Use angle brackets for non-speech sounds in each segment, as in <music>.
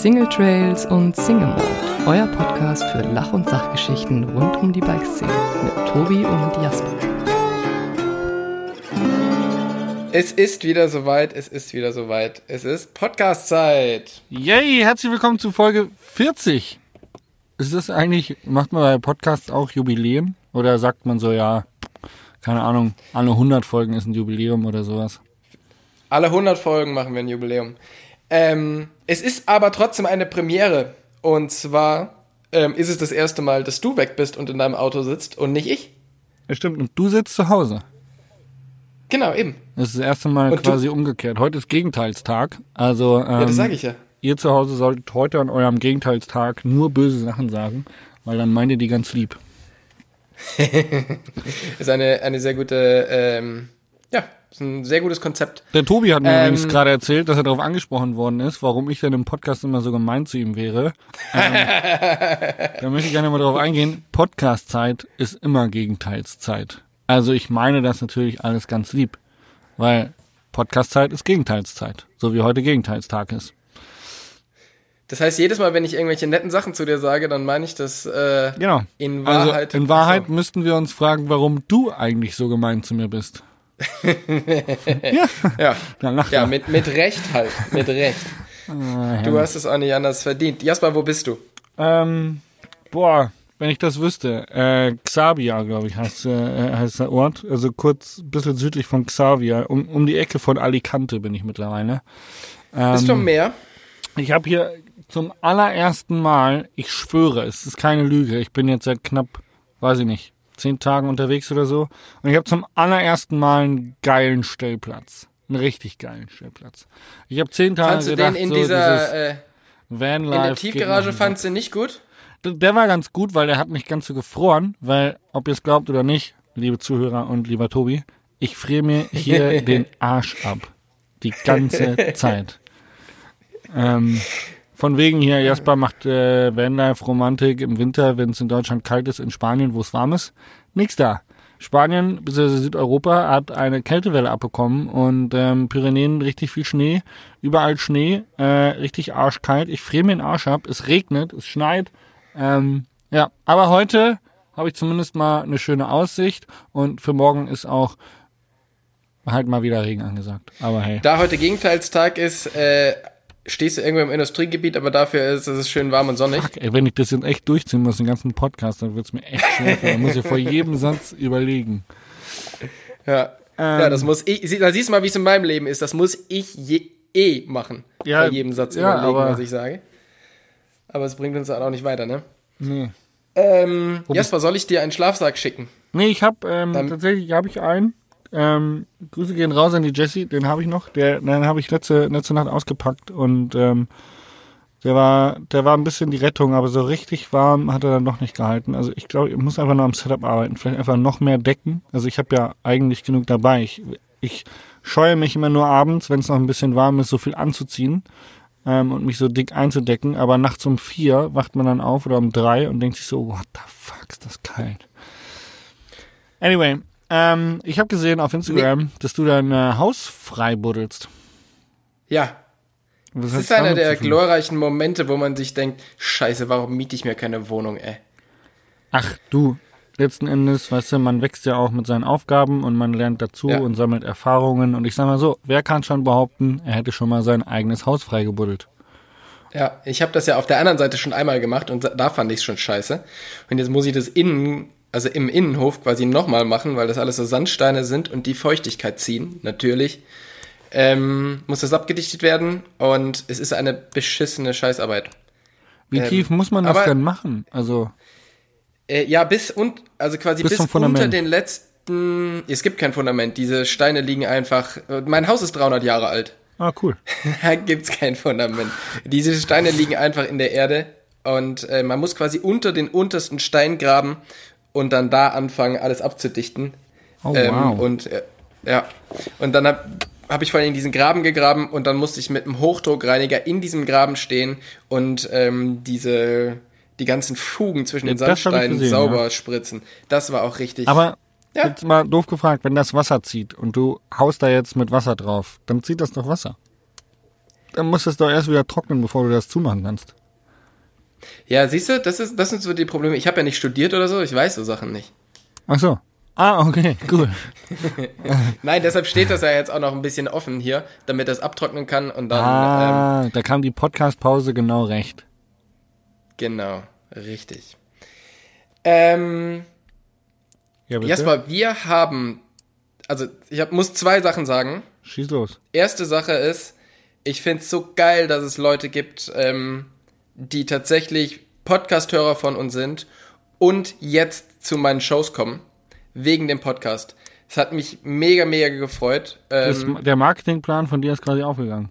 Single Trails und Single Mode, euer Podcast für Lach- und Sachgeschichten rund um die Bikeszene mit Tobi und Jasper. Es ist wieder soweit, es ist wieder soweit. Es ist Podcast-Zeit. Yay, herzlich willkommen zu Folge 40. Ist das eigentlich, macht man bei Podcasts auch Jubiläen? Oder sagt man so, ja, keine Ahnung, alle 100 Folgen ist ein Jubiläum oder sowas? Alle 100 Folgen machen wir ein Jubiläum. Ähm, es ist aber trotzdem eine Premiere. Und zwar ähm, ist es das erste Mal, dass du weg bist und in deinem Auto sitzt und nicht ich. Ja, stimmt. Und du sitzt zu Hause. Genau, eben. Das ist das erste Mal Und du- quasi umgekehrt. Heute ist Gegenteilstag. Also, ähm, Ja, das sage ich ja. ihr zu Hause solltet heute an eurem Gegenteilstag nur böse Sachen sagen, weil dann meint ihr die ganz lieb. <laughs> Ist eine, eine sehr gute, ähm, ist ein sehr gutes Konzept. Der Tobi hat mir Ähm, übrigens gerade erzählt, dass er darauf angesprochen worden ist, warum ich denn im Podcast immer so gemein zu ihm wäre. Ähm, <laughs> da möchte ich gerne mal drauf eingehen. Podcast-Zeit ist immer Gegenteilszeit. Also ich meine das natürlich alles ganz lieb, weil Podcast-Zeit ist Gegenteilszeit, so wie heute Gegenteilstag ist. Das heißt, jedes Mal, wenn ich irgendwelche netten Sachen zu dir sage, dann meine ich das äh, Genau. in Wahrheit. also in Wahrheit Achso. müssten wir uns fragen, warum du eigentlich so gemein zu mir bist. <laughs> ja, Ja, ja doch. mit, mit Recht halt. Mit Recht. Ah, Du hast es auch nicht anders verdient. Jasper, wo bist du? Ähm, boah, wenn ich das wüsste. Äh, Xavia, glaube ich, heißt, äh, heißt der Ort. Also kurz ein bisschen südlich von Xavia. Um, um die Ecke von Alicante bin ich mittlerweile. Ähm, Bist du am Meer? ich habe hier zum allerersten Mal, ich schwöre, es ist keine Lüge, ich bin jetzt seit knapp, weiß ich nicht, zehn Tagen unterwegs oder so. Und ich habe zum allerersten Mal einen geilen Stellplatz. Einen richtig geilen Stellplatz. Ich habe zehn Tage Fandst du gedacht, den in so dieser, äh, Vanlife in der Tiefgarage fandst du nicht gut? Der war ganz gut, weil der hat nicht ganz so gefroren, weil, ob ihr es glaubt oder nicht, liebe Zuhörer und lieber Tobi, ich friere mir hier <laughs> den Arsch ab. Die ganze <laughs> Zeit. Ähm, von wegen hier, Jasper macht äh, Vanlife Romantik im Winter, wenn es in Deutschland kalt ist, in Spanien, wo es warm ist. Nix da. Spanien bzw. Südeuropa hat eine Kältewelle abbekommen und ähm, Pyrenäen richtig viel Schnee, überall Schnee, äh, richtig arschkalt. Ich friere mir den Arsch ab, es regnet, es schneit. Ähm, ja, aber heute habe ich zumindest mal eine schöne Aussicht und für morgen ist auch halt mal wieder Regen angesagt. Aber hey. Da heute Gegenteilstag ist, äh, stehst du irgendwo im Industriegebiet, aber dafür ist es schön warm und sonnig. Fuck, ey, wenn ich das jetzt echt durchziehen muss, den ganzen Podcast, dann wird's mir echt schwer. Da muss ich vor jedem Satz überlegen. Ja. Ähm, ja, das muss ich, sie- da siehst du mal, wie es in meinem Leben ist. Das muss ich je, eh machen. Ja, Vor jedem Satz ja, überlegen, aber- was ich sage. Aber es bringt uns dann auch nicht weiter, ne? Nee. Ähm, Jasper, soll ich dir einen Schlafsack schicken? Nee, ich habe ähm, tatsächlich habe ich einen. Ähm, Grüße gehen raus an die Jessie, den habe ich noch. Der, den habe ich letzte, letzte Nacht ausgepackt und ähm, der war, der war ein bisschen die Rettung, aber so richtig warm hat er dann noch nicht gehalten. Also ich glaube, ich muss einfach noch am Setup arbeiten, vielleicht einfach noch mehr decken. Also ich habe ja eigentlich genug dabei. Ich, ich scheue mich immer nur abends, wenn es noch ein bisschen warm ist, so viel anzuziehen ähm, und mich so dick einzudecken. Aber nachts um vier wacht man dann auf oder um drei und denkt sich so, what the fuck, ist das kalt. Anyway, ähm, ich habe gesehen auf Instagram, dass du dein äh, Haus frei buddelst. Ja. Was Das ist einer der glorreichen Momente, wo man sich denkt, scheiße, warum miete ich mir keine Wohnung, ey? Ach du, letzten Endes, weißt du, man wächst ja auch mit seinen Aufgaben und man lernt dazu Ja. und sammelt Erfahrungen. Und ich sag mal so, wer kann schon behaupten, er hätte schon mal sein eigenes Haus frei gebuddelt? Ja, ich habe das ja auf der anderen Seite schon einmal gemacht und da fand ich es schon scheiße. Und jetzt muss ich das innen, also im Innenhof quasi nochmal machen, weil das alles so Sandsteine sind und die Feuchtigkeit ziehen, natürlich. Ähm, muss das abgedichtet werden und es ist eine beschissene Scheißarbeit. Wie Ähm, tief muss man das aber- denn machen? Also, Äh, ja, bis und also quasi Bis bis, unter den letzten. Es gibt kein Fundament. Diese Steine liegen einfach. äh, Mein Haus ist 300 Jahre alt. ah, cool. <laughs> Da gibt's kein Fundament. Diese Steine liegen einfach in der Erde und äh, man muss quasi unter den untersten Stein graben und dann da anfangen, alles abzudichten. Oh, Ähm, wow. Und äh, ja, und dann habe hab ich vor allem diesen Graben gegraben und dann musste ich mit einem Hochdruckreiniger in diesem Graben stehen und ähm, diese die ganzen Fugen zwischen Ja, den Sandsteinen gesehen, sauber ja. spritzen. Das war auch richtig. Aber Ja. jetzt mal doof gefragt, wenn das Wasser zieht und du haust da jetzt mit Wasser drauf, dann zieht das doch Wasser. Dann muss das doch erst wieder trocknen, bevor du das zumachen kannst. Ja, siehst du, das, ist, das sind so die Probleme. Ich habe ja nicht studiert oder so, ich weiß so Sachen nicht. Ach so. Ah, okay, cool. <laughs> Nein, deshalb steht das ja jetzt auch noch ein bisschen offen hier, damit das abtrocknen kann und dann. Ähm, ah, da kam die Podcast-Pause genau recht. genau, richtig. Ähm, Ja, bitte. Jasper, wir haben, also ich hab, muss zwei Sachen sagen. Schieß los. Erste Sache ist, ich find's so geil, dass es Leute gibt, ähm, die tatsächlich Podcast-Hörer von uns sind und jetzt zu meinen Shows kommen, wegen dem Podcast. Es hat mich mega, mega gefreut. Ähm, der Marketingplan von dir ist quasi aufgegangen.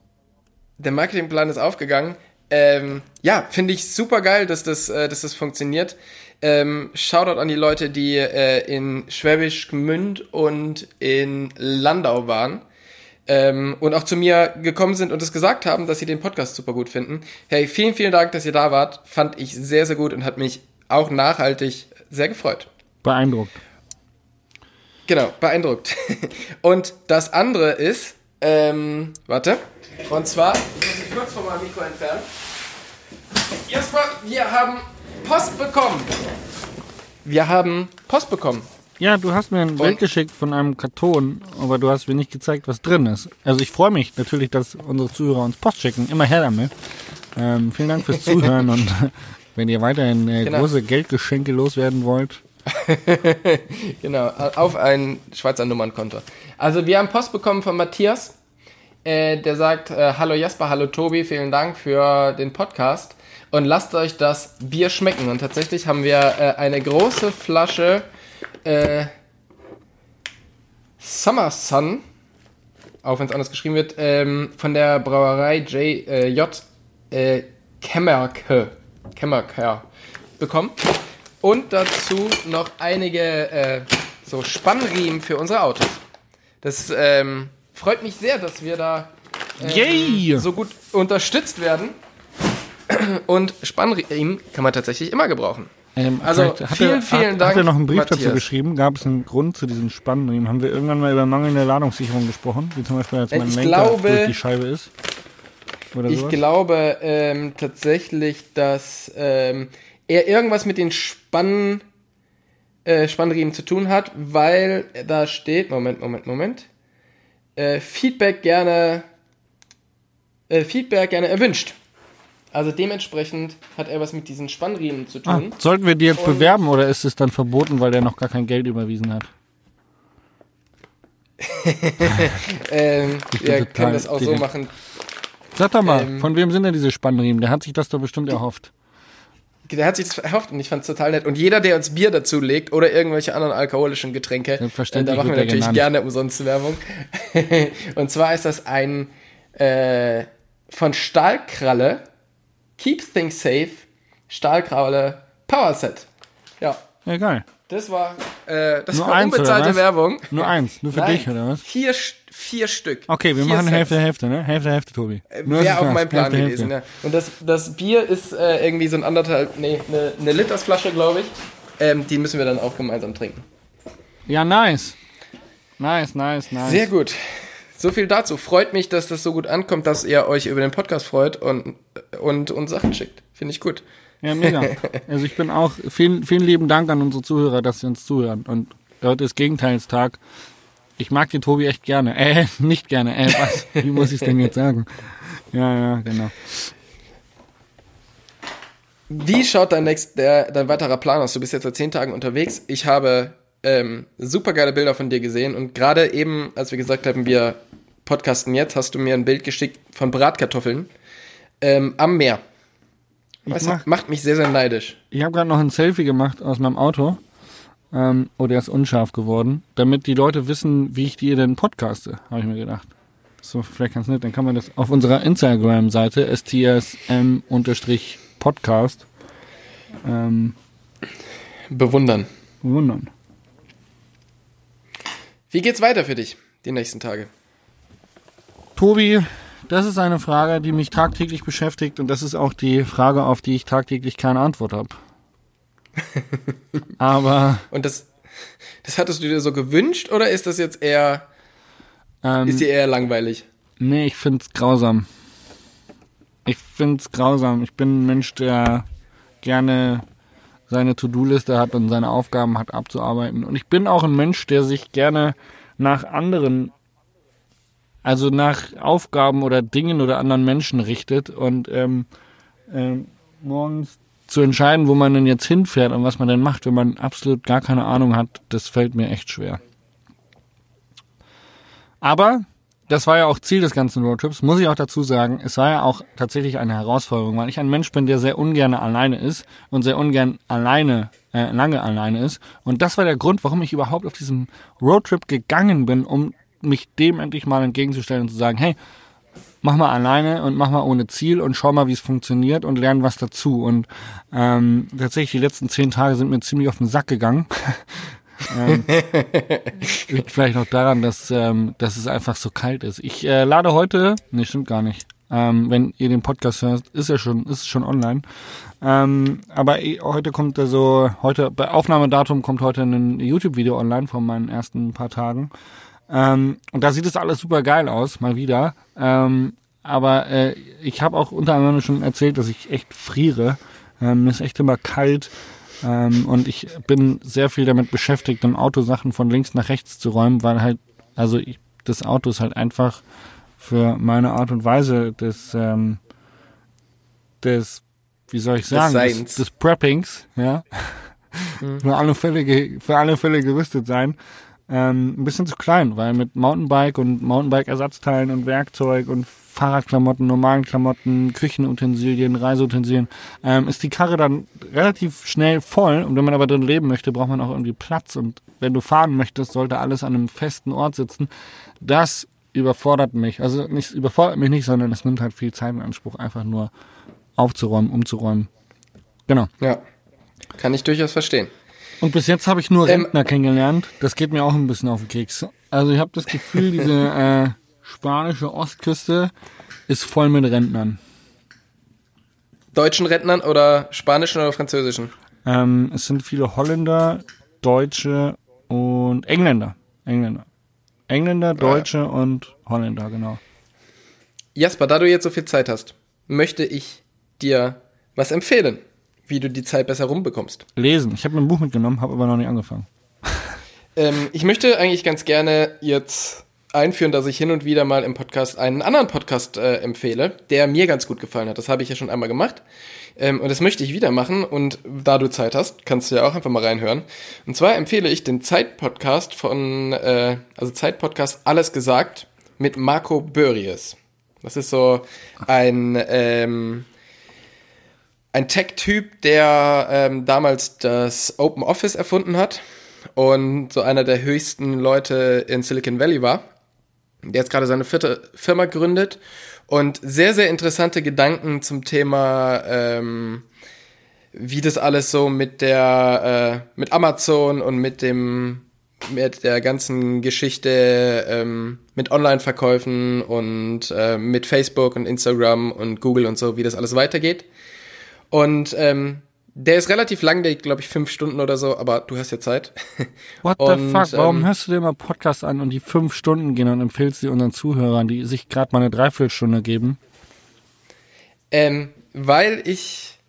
der Marketingplan ist aufgegangen. Ähm, ja, finde ich super geil, dass das, äh, dass das funktioniert. Ähm, Shoutout an die Leute, die äh, in Schwäbisch Gmünd und in Landau waren. Ähm, und auch zu mir gekommen sind und es gesagt haben, dass sie den Podcast super gut finden. Hey, vielen, vielen Dank, dass ihr da wart. Fand ich sehr, sehr gut und hat mich auch nachhaltig sehr gefreut. Beeindruckt. Genau, beeindruckt. <laughs> Und das andere ist, ähm, warte. Und zwar, ich muss mich kurz von meinem Mikro entfernen. Jasper, wir haben Post bekommen. Wir haben Post bekommen. Ja, du hast mir ein Bild geschickt von einem Karton, aber du hast mir nicht gezeigt, was drin ist. Also ich freue mich natürlich, dass unsere Zuhörer uns Post schicken. Immer her damit. Ähm, vielen Dank fürs <laughs> Zuhören und <laughs> wenn ihr weiterhin äh, Genau. große Geldgeschenke loswerden wollt, <laughs> Genau, auf ein Schweizer Nummernkonto. Also wir haben Post bekommen von Matthias. Äh, der sagt, äh, hallo Jasper, hallo Tobi, vielen Dank für den Podcast. Und lasst euch das Bier schmecken. Und tatsächlich haben wir äh, eine große Flasche äh, Summer Sun, auch wenn es anders geschrieben wird, ähm, von der Brauerei J, äh, J äh, Kemmerke, Kemmerke bekommen. Und dazu noch einige äh, so Spannriemen für unsere Autos. Das ähm, freut mich sehr, dass wir da ähm, so gut unterstützt werden. Und Spannriemen kann man tatsächlich immer gebrauchen. Ähm, Also, vielen, er, vielen hat, Dank, Hat er noch einen Brief dazu Matthias. geschrieben? Gab es einen Grund zu diesen Spannriemen? Haben wir irgendwann mal über mangelnde Ladungssicherung gesprochen? Wie zum Beispiel, als Äh, mein ich Lenker glaube- durch die Scheibe ist? Oder Ich sowas? glaube ähm, tatsächlich, dass ähm, er irgendwas mit den Spann, äh, Spannriemen zu tun hat, weil da steht, Moment, Moment, Moment, äh, Feedback gerne, äh, Feedback gerne erwünscht. Also dementsprechend hat er was mit diesen Spannriemen zu Ah, tun. sollten wir die jetzt Und- bewerben oder ist es dann verboten, weil der noch gar kein Geld überwiesen hat? <laughs> Ähm, total können das auch so direkt. machen. Sag doch mal, Ähm, von wem sind denn diese Spannriemen? Der hat sich das doch bestimmt erhofft. Der hat sich das erhofft und ich fand es total nett. Und jeder, der uns Bier dazu legt oder irgendwelche anderen alkoholischen Getränke, äh, da machen wir natürlich genannt. gerne umsonst Werbung. <laughs> und zwar ist das ein äh, von Stahlkralle Keep Things Safe Stahlkralle Power Set. Ja, Ja, geil. das war, äh, das Nur war eins, unbezahlte? Werbung. Nur eins, nur für Nein, dich, oder was? Vier, vier Stück. Okay, wir vier machen Sets. Hälfte, Hälfte, ne? Hälfte, Hälfte, Tobi. Nur, dass Wäre auch weiß. mein Plan Hälfte, gewesen, Hälfte. ja. Und das, das Bier ist äh, irgendwie so ein anderthalb, nee, eine, eine Litersflasche, glaube ich. Ähm, die müssen wir dann auch gemeinsam trinken. Ja, nice. Nice, nice, nice. Sehr gut. So viel dazu. Freut mich, dass das so gut ankommt, dass ihr euch über den Podcast freut und, und uns Sachen schickt. Finde ich gut. Ja, mega. <laughs> Also ich bin auch, vielen, vielen lieben Dank an unsere Zuhörer, dass sie uns zuhören. Und heute ist Gegenteilstag. Ich mag den Tobi echt gerne. Äh, <laughs> nicht gerne. Äh, was? Wie muss ich denn jetzt sagen? Ja, ja, genau. Wie schaut dein, nächst, der, dein weiterer Plan aus? Du bist jetzt seit zehn Tagen unterwegs. Ich habe ähm, super geile Bilder von dir gesehen und gerade eben, als wir gesagt haben, wir podcasten jetzt, hast du mir ein Bild geschickt von Bratkartoffeln ähm, am Meer. Weißt mach- macht mich sehr, sehr neidisch. Ich habe gerade noch ein Selfie gemacht aus meinem Auto. Ähm, oh, der ist unscharf geworden. Damit die Leute wissen, wie ich die denn podcaste, habe ich mir gedacht. So, vielleicht ganz nett. Dann kann man das auf unserer Instagram-Seite stsm-podcast ähm, Bewundern. wundern. Wie geht's weiter für dich die nächsten Tage? Tobi, das ist eine Frage, die mich tagtäglich beschäftigt und das ist auch die Frage, auf die ich tagtäglich keine Antwort habe. <laughs> Aber Und das, das hattest du dir so gewünscht oder ist das jetzt eher, ähm, ist dir eher langweilig? nee, ich find's grausam. Ich find's grausam. Ich bin ein Mensch, der gerne seine To-Do-Liste hat und seine Aufgaben hat abzuarbeiten. Und ich bin auch ein Mensch, der sich gerne nach anderen, also nach Aufgaben oder Dingen oder anderen Menschen richtet und ähm, ähm, morgens zu entscheiden, wo man denn jetzt hinfährt und was man denn macht, wenn man absolut gar keine Ahnung hat, das fällt mir echt schwer. Aber das war ja auch Ziel des ganzen Roadtrips, muss ich auch dazu sagen. Es war ja auch tatsächlich eine Herausforderung, weil ich ein Mensch bin, der sehr ungern alleine ist und sehr ungern alleine, äh, lange alleine ist. Und das war der Grund, warum ich überhaupt auf diesen Roadtrip gegangen bin, um mich dem endlich mal entgegenzustellen und zu sagen, hey, mach mal alleine und mach mal ohne Ziel und schau mal, wie es funktioniert und lern was dazu. Und ähm, tatsächlich die letzten zehn Tage sind mir ziemlich auf den Sack gegangen. <laughs> ähm, <laughs> liegt vielleicht noch daran, dass, ähm, dass es einfach so kalt ist. Ich äh, lade heute, nee, stimmt gar nicht. Ähm, wenn ihr den Podcast hört, ist er schon, ist schon online. Ähm, aber eh, heute kommt also, heute, bei Aufnahmedatum kommt heute ein YouTube-Video online von meinen ersten paar Tagen. Ähm, und da sieht es alles super geil aus, mal wieder. Ähm, aber äh, ich habe auch unter anderem schon erzählt, dass ich echt friere. Ähm, ist echt immer kalt. Ähm, und ich bin sehr viel damit beschäftigt, im Auto Sachen von links nach rechts zu räumen, weil halt, also ich, das Auto ist halt einfach für meine Art und Weise des, ähm, des, wie soll ich sagen, des, des, Preppings, ja, mhm. für alle Fälle, für alle Fälle gerüstet sein. Ähm, ein bisschen zu klein, weil mit Mountainbike und Mountainbike-Ersatzteilen und Werkzeug und Fahrradklamotten, normalen Klamotten, Küchenutensilien, Reiseutensilien, ähm, ist die Karre dann relativ schnell voll. Und wenn man aber drin leben möchte, braucht man auch irgendwie Platz. Und wenn du fahren möchtest, sollte alles an einem festen Ort sitzen. Das überfordert mich. Also nicht überfordert mich nicht, sondern es nimmt halt viel Zeit in Anspruch, einfach nur aufzuräumen, umzuräumen. Genau. Ja. Kann ich durchaus verstehen. Und bis jetzt habe ich nur ähm, Rentner kennengelernt. Das geht mir auch ein bisschen auf den Keks. Also ich habe das Gefühl, diese <laughs> äh, spanische Ostküste ist voll mit Rentnern. Deutschen Rentnern oder spanischen oder französischen? Ähm, es sind viele Holländer, Deutsche und Engländer. Engländer. Engländer, Deutsche ja. und Holländer, genau. Jasper, da du jetzt so viel Zeit hast, möchte ich dir was empfehlen wie du die Zeit besser rumbekommst. Lesen. Ich habe mir ein Buch mitgenommen, habe aber noch nicht angefangen. ähm, ich möchte eigentlich ganz gerne jetzt einführen, dass ich hin und wieder mal im Podcast einen anderen Podcast äh, empfehle, der mir ganz gut gefallen hat. Das habe ich ja schon einmal gemacht. Ähm, und das möchte ich wieder machen. Und da du Zeit hast, kannst du ja auch einfach mal reinhören. Und zwar empfehle ich den Zeit-Podcast von, äh, also Zeit-Podcast Alles gesagt mit Marco Börries. Das ist so ein, ähm, ein Tech-Typ, der ähm, damals das Open Office erfunden hat und so einer der höchsten Leute in Silicon Valley war, der jetzt gerade seine vierte Firma gründet und sehr, sehr interessante Gedanken zum Thema, ähm, wie das alles so mit der, äh, mit Amazon und mit dem, mit der ganzen Geschichte ähm, mit Online-Verkäufen und äh, mit Facebook und Instagram und Google und so, wie das alles weitergeht. Und ähm, der ist relativ lang, der glaube ich fünf Stunden oder so, aber du hast ja Zeit. <laughs> What the und, fuck? Warum ähm, hörst du dir mal Podcast an und die fünf Stunden gehen und empfehlst sie unseren Zuhörern, die sich gerade mal eine Dreiviertelstunde geben? Ähm, weil ich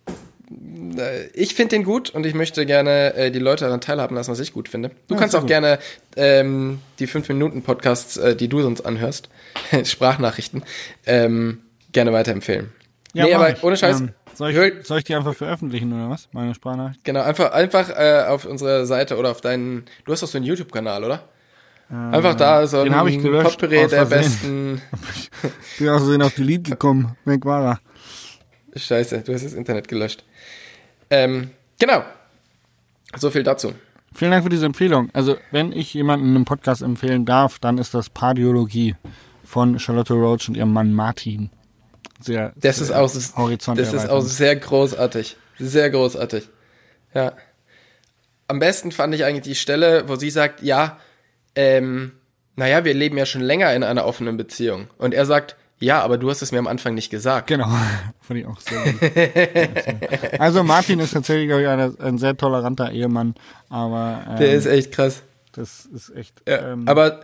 äh, ich finde den gut und ich möchte gerne äh, die Leute daran teilhaben lassen, was ich gut finde. Du ja, kannst auch gut. gerne ähm, die 5-Minuten-Podcasts, äh, die du sonst anhörst, <laughs> Sprachnachrichten, ähm, gerne weiterempfehlen. Ja, nee, aber ich. ohne Scheiß. Ähm, soll, ich, soll ich die einfach veröffentlichen oder was? Meine Sprachnachricht? Genau, einfach, einfach äh, auf unserer Seite oder auf deinen. Du hast doch so einen YouTube-Kanal, oder? Ähm, einfach da so den ein gelöscht, Potpourri der besten. <laughs> ich bin aus Versehen auf Delete gekommen. Weg war er. Scheiße, du hast das Internet gelöscht. Ähm, genau. So viel dazu. Vielen Dank für diese Empfehlung. Also, wenn ich jemanden einen Podcast empfehlen darf, dann ist das Pardiologie von Charlotte Roach und ihrem Mann Martin sehr, das sehr ist auch, Horizont Das ist auch sehr großartig. Sehr großartig. Ja. Am besten fand ich eigentlich die Stelle, wo sie sagt, ja, ähm, naja, wir leben ja schon länger in einer offenen Beziehung. Und er sagt, ja, aber du hast es mir am Anfang nicht gesagt. Genau, <laughs> fand ich auch sehr gut. also Martin ist tatsächlich, glaube ich, ein, ein sehr toleranter Ehemann, aber... Ähm, Der ist echt krass. Das ist echt... Ja, ähm, aber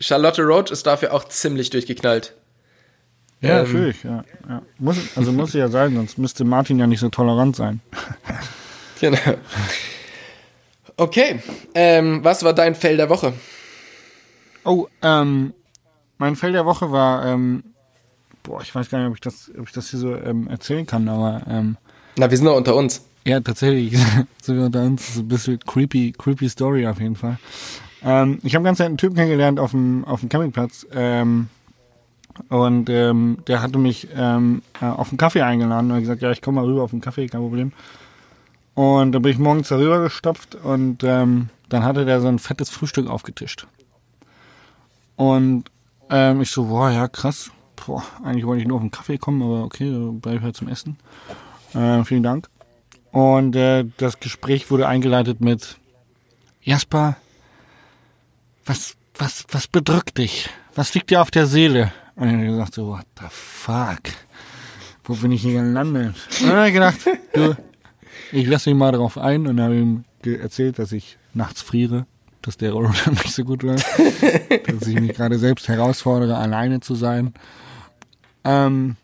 Charlotte Roach ist dafür auch ziemlich durchgeknallt. Ja, Ähm, natürlich. Ja, ja. Muss, also muss ja sein, sonst müsste Martin ja nicht so tolerant sein. <laughs> Genau. Okay, ähm, was war dein Fell der Woche? Oh, ähm, mein Fell der Woche war, ähm, boah, ich weiß gar nicht, ob ich das, ob ich das hier so ähm, erzählen kann, aber ähm, Na, wir sind noch unter uns. ja, tatsächlich, <laughs> so wie unter uns, ist ein bisschen creepy, creepy Story auf jeden Fall. Ähm, ich habe ganz einen Typen kennengelernt auf dem, auf dem Campingplatz, ähm, und ähm, der hatte mich ähm, äh, auf einen Kaffee eingeladen und gesagt, ja, ich komme mal rüber auf einen Kaffee, kein Problem. Und dann bin ich morgens darüber gestopft und ähm, dann hatte der so ein fettes Frühstück aufgetischt. Und ähm, ich so, boah, ja, krass. Boah, eigentlich wollte ich nur auf einen Kaffee kommen, aber okay, dann bleibe ich halt zum Essen. Äh, vielen Dank. Und äh, das Gespräch wurde eingeleitet mit Jasper, was, was, was bedrückt dich? Was liegt dir auf der Seele? Und ich habe gesagt so, what the fuck? Wo bin ich hier gelandet? Und dann habe ich gedacht, du, ich lasse mich mal darauf ein und habe ihm erzählt, dass ich nachts friere, dass der Roller <laughs> nicht so gut läuft, dass ich mich gerade selbst herausfordere, alleine zu sein. Ähm,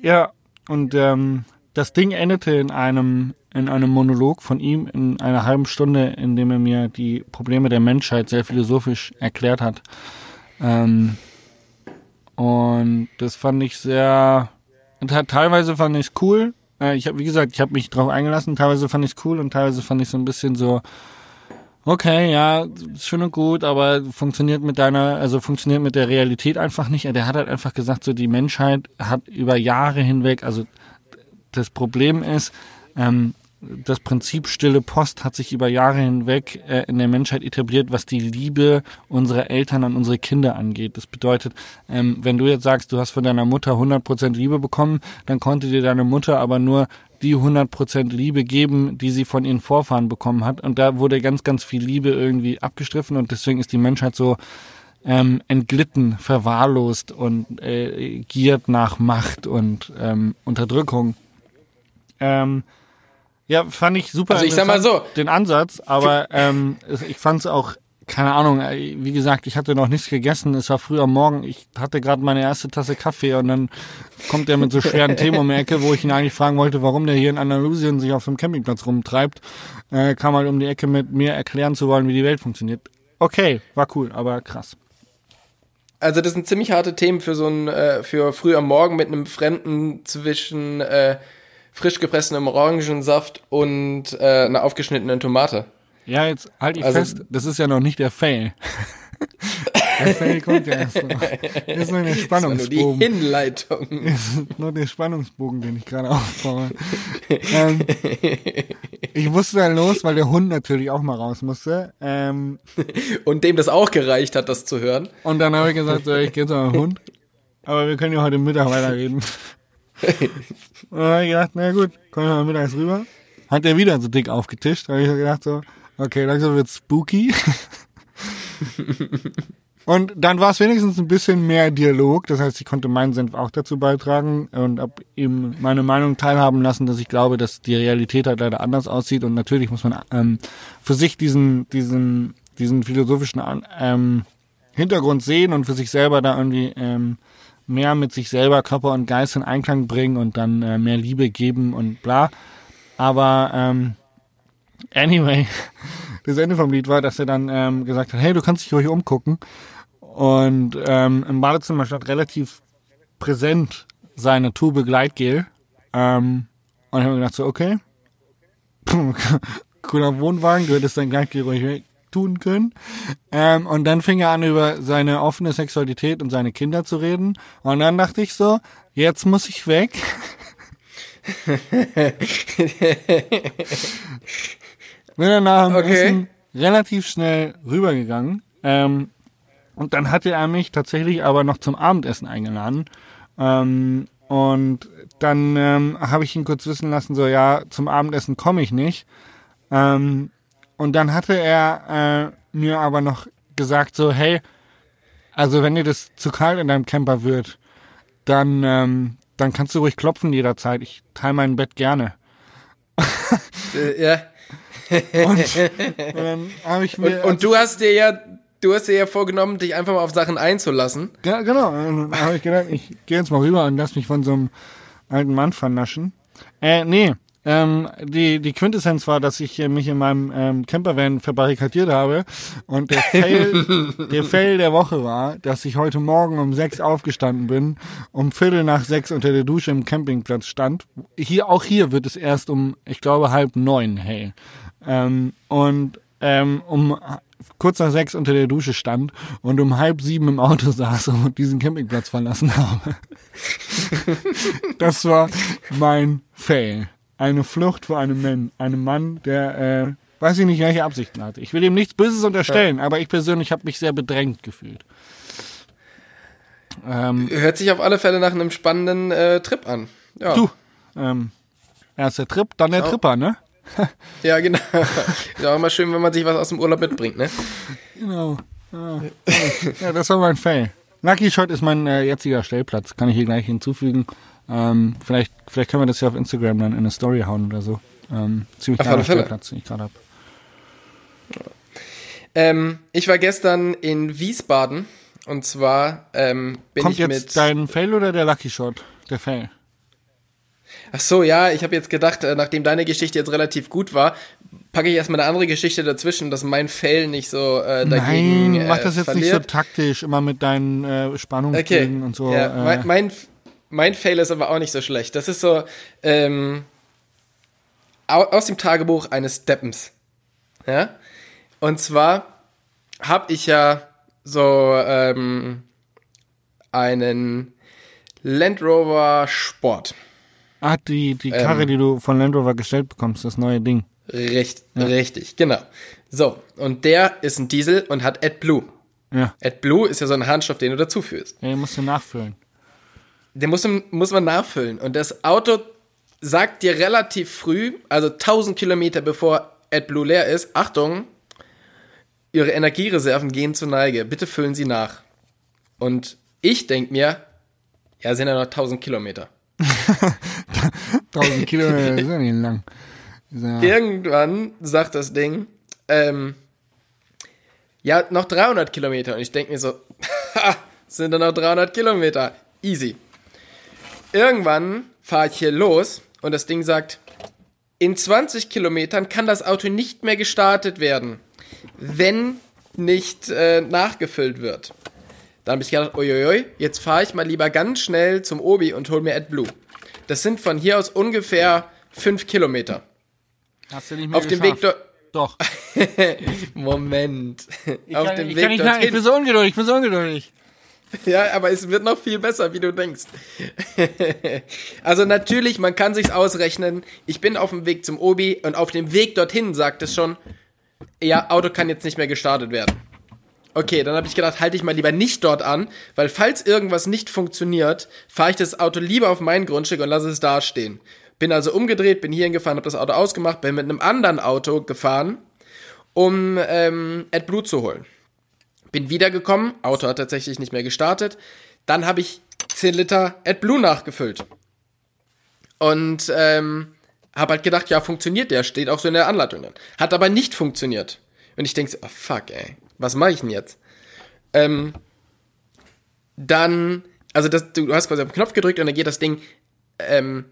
ja, und ähm, das Ding endete in einem in einem Monolog von ihm in einer halben Stunde, in dem er mir die Probleme der Menschheit sehr philosophisch erklärt hat. Ähm, und das fand ich sehr, teilweise fand ich es cool. Äh, ich habe, wie gesagt, ich habe mich drauf eingelassen. Teilweise fand ich es cool und teilweise fand ich so ein bisschen so, okay, ja, schön und gut, aber funktioniert mit deiner, also funktioniert mit der Realität einfach nicht. Der hat halt einfach gesagt, so die Menschheit hat über Jahre hinweg, also das Problem ist, ähm, das Prinzip stille Post hat sich über Jahre hinweg äh, in der Menschheit etabliert, was die Liebe unserer Eltern an unsere Kinder angeht. Das bedeutet, ähm, wenn du jetzt sagst, du hast von deiner Mutter 100% Liebe bekommen, dann konnte dir deine Mutter aber nur die 100% Liebe geben, die sie von ihren Vorfahren bekommen hat. Und da wurde ganz, ganz viel Liebe irgendwie abgestriffen und deswegen ist die Menschheit so ähm, entglitten, verwahrlost und äh, giert nach Macht und ähm, Unterdrückung. Ähm, ja, fand ich super. Also ich sag mal so. Den Ansatz, aber ähm, ich fand es auch, keine Ahnung, äh, wie gesagt, ich hatte noch nichts gegessen, es war früh am Morgen, ich hatte gerade meine erste Tasse Kaffee und dann kommt er mit so schweren Themen um die Ecke, wo ich ihn eigentlich fragen wollte, warum der hier in Andalusien sich auf dem Campingplatz rumtreibt, äh, kam halt um die Ecke mit mir erklären zu wollen, wie die Welt funktioniert. Okay, war cool, aber krass. Also das sind ziemlich harte Themen für so ein, äh, für früh am Morgen mit einem Fremden zwischen äh, frisch gepresstem Orangensaft und äh, einer aufgeschnittenen Tomate. Ja, jetzt halt ich Also- fest, das ist ja noch nicht der Fail. der Fail kommt ja erst noch. Das ist nur der Das war nur die Spannungsbogen. Hinleitung. <laughs> Das ist nur der Spannungsbogen, den ich gerade aufbaue. ähm, ich musste dann los, weil der Hund natürlich auch mal raus musste. Ähm, Und dem das auch gereicht hat, das zu hören. und dann habe ich gesagt, so, ich gehe zu meinem Hund. Aber wir können ja heute Mittag weiterreden. Und dann habe ich gedacht, na gut, kommen wir mal mittags rüber. Hat er wieder so dick aufgetischt. Da habe ich so gedacht so, okay, langsam wird's spooky. <laughs> Und dann war es wenigstens ein bisschen mehr Dialog. Das heißt, ich konnte meinen Senf auch dazu beitragen und habe ihm meine Meinung teilhaben lassen, dass ich glaube, dass die Realität halt leider anders aussieht. Und natürlich muss man ähm, für sich diesen, diesen, diesen philosophischen ähm, Hintergrund sehen und für sich selber da irgendwie ähm, mehr mit sich selber, Körper und Geist in Einklang bringen und dann äh, mehr Liebe geben und bla. Aber ähm, anyway, <laughs> das Ende vom Lied war, dass er dann ähm, gesagt hat, hey, du kannst dich ruhig umgucken. Und ähm, im Badezimmer stand relativ präsent seine Tube Gleitgel. Ähm, und ich habe gedacht, so, okay, <laughs> cooler Wohnwagen, du hättest dein Gleitgel ruhig weg tun können. Ähm, und dann fing er an, über seine offene Sexualität und seine Kinder zu reden. Und dann dachte ich so, jetzt muss ich weg. <laughs> Bin dann nach dem Okay. Essen relativ schnell rübergegangen. Ähm, und dann hatte er mich tatsächlich aber noch zum Abendessen eingeladen. Ähm, und dann ähm, habe ich ihn kurz wissen lassen, so ja, zum Abendessen komme ich nicht. Ähm, und dann hatte er äh, mir aber noch gesagt, so, hey, also wenn dir das zu kalt in deinem Camper wird, dann, ähm, dann kannst du ruhig klopfen jederzeit. Ich teile mein Bett gerne. Äh, ja. Und, und dann habe ich mir Und, und du hast dir ja du hast dir ja vorgenommen, dich einfach mal auf Sachen einzulassen. Ja, genau. Dann habe ich gedacht, ich gehe jetzt mal rüber und lass mich von so einem alten Mann vernaschen. Äh, nee. Ähm, die, die Quintessenz war, dass ich äh, mich in meinem ähm, Campervan verbarrikadiert habe und der Fail, <laughs> der Fail der Woche war, dass ich heute Morgen um sechs aufgestanden bin, um Viertel nach sechs unter der Dusche im Campingplatz stand. Hier, auch hier wird es erst um, ich glaube, halb neun hell. Ähm, und ähm, um kurz nach sechs unter der Dusche stand und um halb sieben im Auto <laughs> saß und diesen Campingplatz verlassen habe. <laughs> das war mein Fail. Eine Flucht vor einem Mann, einem Mann, der äh, weiß ich nicht, welche Absichten hatte. Ich will ihm nichts Böses unterstellen, aber ich persönlich habe mich sehr bedrängt gefühlt. Ähm, Hört sich auf alle Fälle nach einem spannenden äh, Trip an. Ja. Du, ähm, erst der Trip, dann der Tripper, ne? <laughs> ja, genau. Ist auch immer schön, wenn man sich was aus dem Urlaub mitbringt, ne? Genau. Ja, ja das war mein Fail. Lucky Shot ist mein äh, jetziger Stellplatz. Kann ich hier gleich hinzufügen. Ähm, vielleicht, vielleicht können wir das ja auf Instagram dann in eine Story hauen oder so. Ähm, ziemlich geiler Stellplatz, den ich gerade habe. Ähm, ich war gestern in Wiesbaden und zwar ähm, bin Kommt ich jetzt mit dein Fail oder der Lucky Shot? Der Fail. Ach so, ja, ich habe jetzt gedacht, äh, nachdem deine Geschichte jetzt relativ gut war, packe ich erstmal eine andere Geschichte dazwischen, dass mein Fail nicht so äh, dagegen Nein, mach äh, das jetzt verliert. nicht so taktisch, immer mit deinen äh, Spannungsbögen Okay, und so. ja, äh, mein, mein, Fail ist aber auch nicht so schlecht. Das ist so ähm, au- aus dem Tagebuch eines Deppens. Ja? Und zwar habe ich ja so ähm, einen Land Rover Sport. ah, die, die Karre, ähm, die du von Land Rover gestellt bekommst, das neue Ding. Richt, Richtig, genau. So, und der ist ein Diesel und hat AdBlue. Ja, AdBlue ist ja so ein Harnstoff, den du dazuführst. ja den musst du nachfüllen. Den muss, muss man nachfüllen. Und das Auto sagt dir relativ früh, also 1000 Kilometer bevor AdBlue leer ist, Achtung, Ihre Energiereserven gehen zur Neige. Bitte füllen Sie nach. Und ich denk mir, ja, sind ja noch 1000 Kilometer. <laughs> 1000 Kilometer ist ja nicht lang. Ja- Irgendwann sagt das Ding, ähm, ja, noch 300 Kilometer. Und ich denke mir so, <laughs> ha, sind da noch 300 Kilometer. Easy. Irgendwann fahre ich hier los und das Ding sagt, in 20 Kilometern kann das Auto nicht mehr gestartet werden, wenn nicht äh, nachgefüllt wird. Dann habe ich gedacht, uiuiui, jetzt fahre ich mal lieber ganz schnell zum Obi und hol mir AdBlue. Das sind von hier aus ungefähr 5 Kilometer. Hast du nicht mehr Auf dem Weg dort. Doch. <laughs> Moment. Ich Auf kann, dem ich Weg kann nicht, dorthin. ich bin so ungeduldig, ich bin so ungeduldig. Ja, aber es wird noch viel besser, wie du denkst. <laughs> also natürlich, man kann sich's ausrechnen. Ich bin auf dem Weg zum Obi und auf dem Weg dorthin sagt es schon, ja, Auto kann jetzt nicht mehr gestartet werden. Okay, dann habe ich gedacht, halte ich mal lieber nicht dort an, weil falls irgendwas nicht funktioniert, fahre ich das Auto lieber auf mein Grundstück und lasse es da stehen. Bin also umgedreht, bin hier hingefahren, habe das Auto ausgemacht, bin mit einem anderen Auto gefahren, um ähm, AdBlue zu holen. Bin wiedergekommen, Auto hat tatsächlich nicht mehr gestartet. Dann habe ich 10 Liter AdBlue nachgefüllt. Und ähm, habe halt gedacht, ja, funktioniert der, steht auch so in der Anleitung dann. Hat aber nicht funktioniert. Und ich denke so, oh fuck, ey, was mache ich denn jetzt? Ähm, dann, also das, du hast quasi auf den Knopf gedrückt und dann geht das Ding, ähm,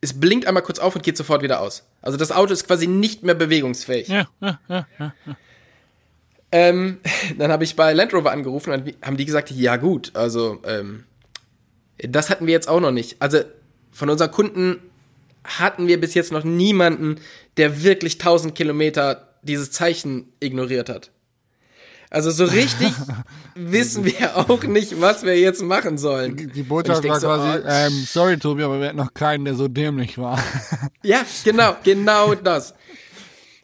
es blinkt einmal kurz auf und geht sofort wieder aus. Also das Auto ist quasi nicht mehr bewegungsfähig. Ja, ja, ja, ja. Ähm, <laughs> dann habe ich bei Land Rover angerufen und haben die gesagt, ja gut, also ähm, das hatten wir jetzt auch noch nicht. Also von unseren Kunden hatten wir bis jetzt noch niemanden, der wirklich 1000 Kilometer dieses Zeichen ignoriert hat. Also so richtig <laughs> wissen wir auch nicht, was wir jetzt machen sollen. Die Botschaft war so, quasi, oh, ähm, sorry Tobi, aber wir hatten noch keinen, der so dämlich war. Ja, genau, genau <laughs> das.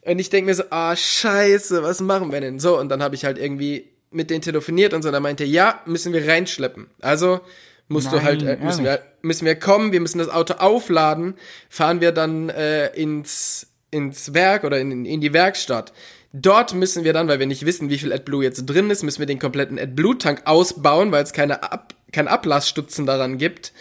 Und ich denke mir so, ah, scheiße, was machen wir denn? So, und dann habe ich halt irgendwie mit denen telefoniert und so, und dann meinte ja, müssen wir reinschleppen. Also musst du Nein, halt, äh, müssen, wir, müssen wir kommen, wir müssen das Auto aufladen, fahren wir dann äh, ins, ins Werk oder in, in die Werkstatt. Dort müssen wir dann, weil wir nicht wissen, wie viel AdBlue jetzt drin ist, müssen wir den kompletten AdBlue-Tank ausbauen, weil es keine Ab kein Ablassstutzen daran gibt.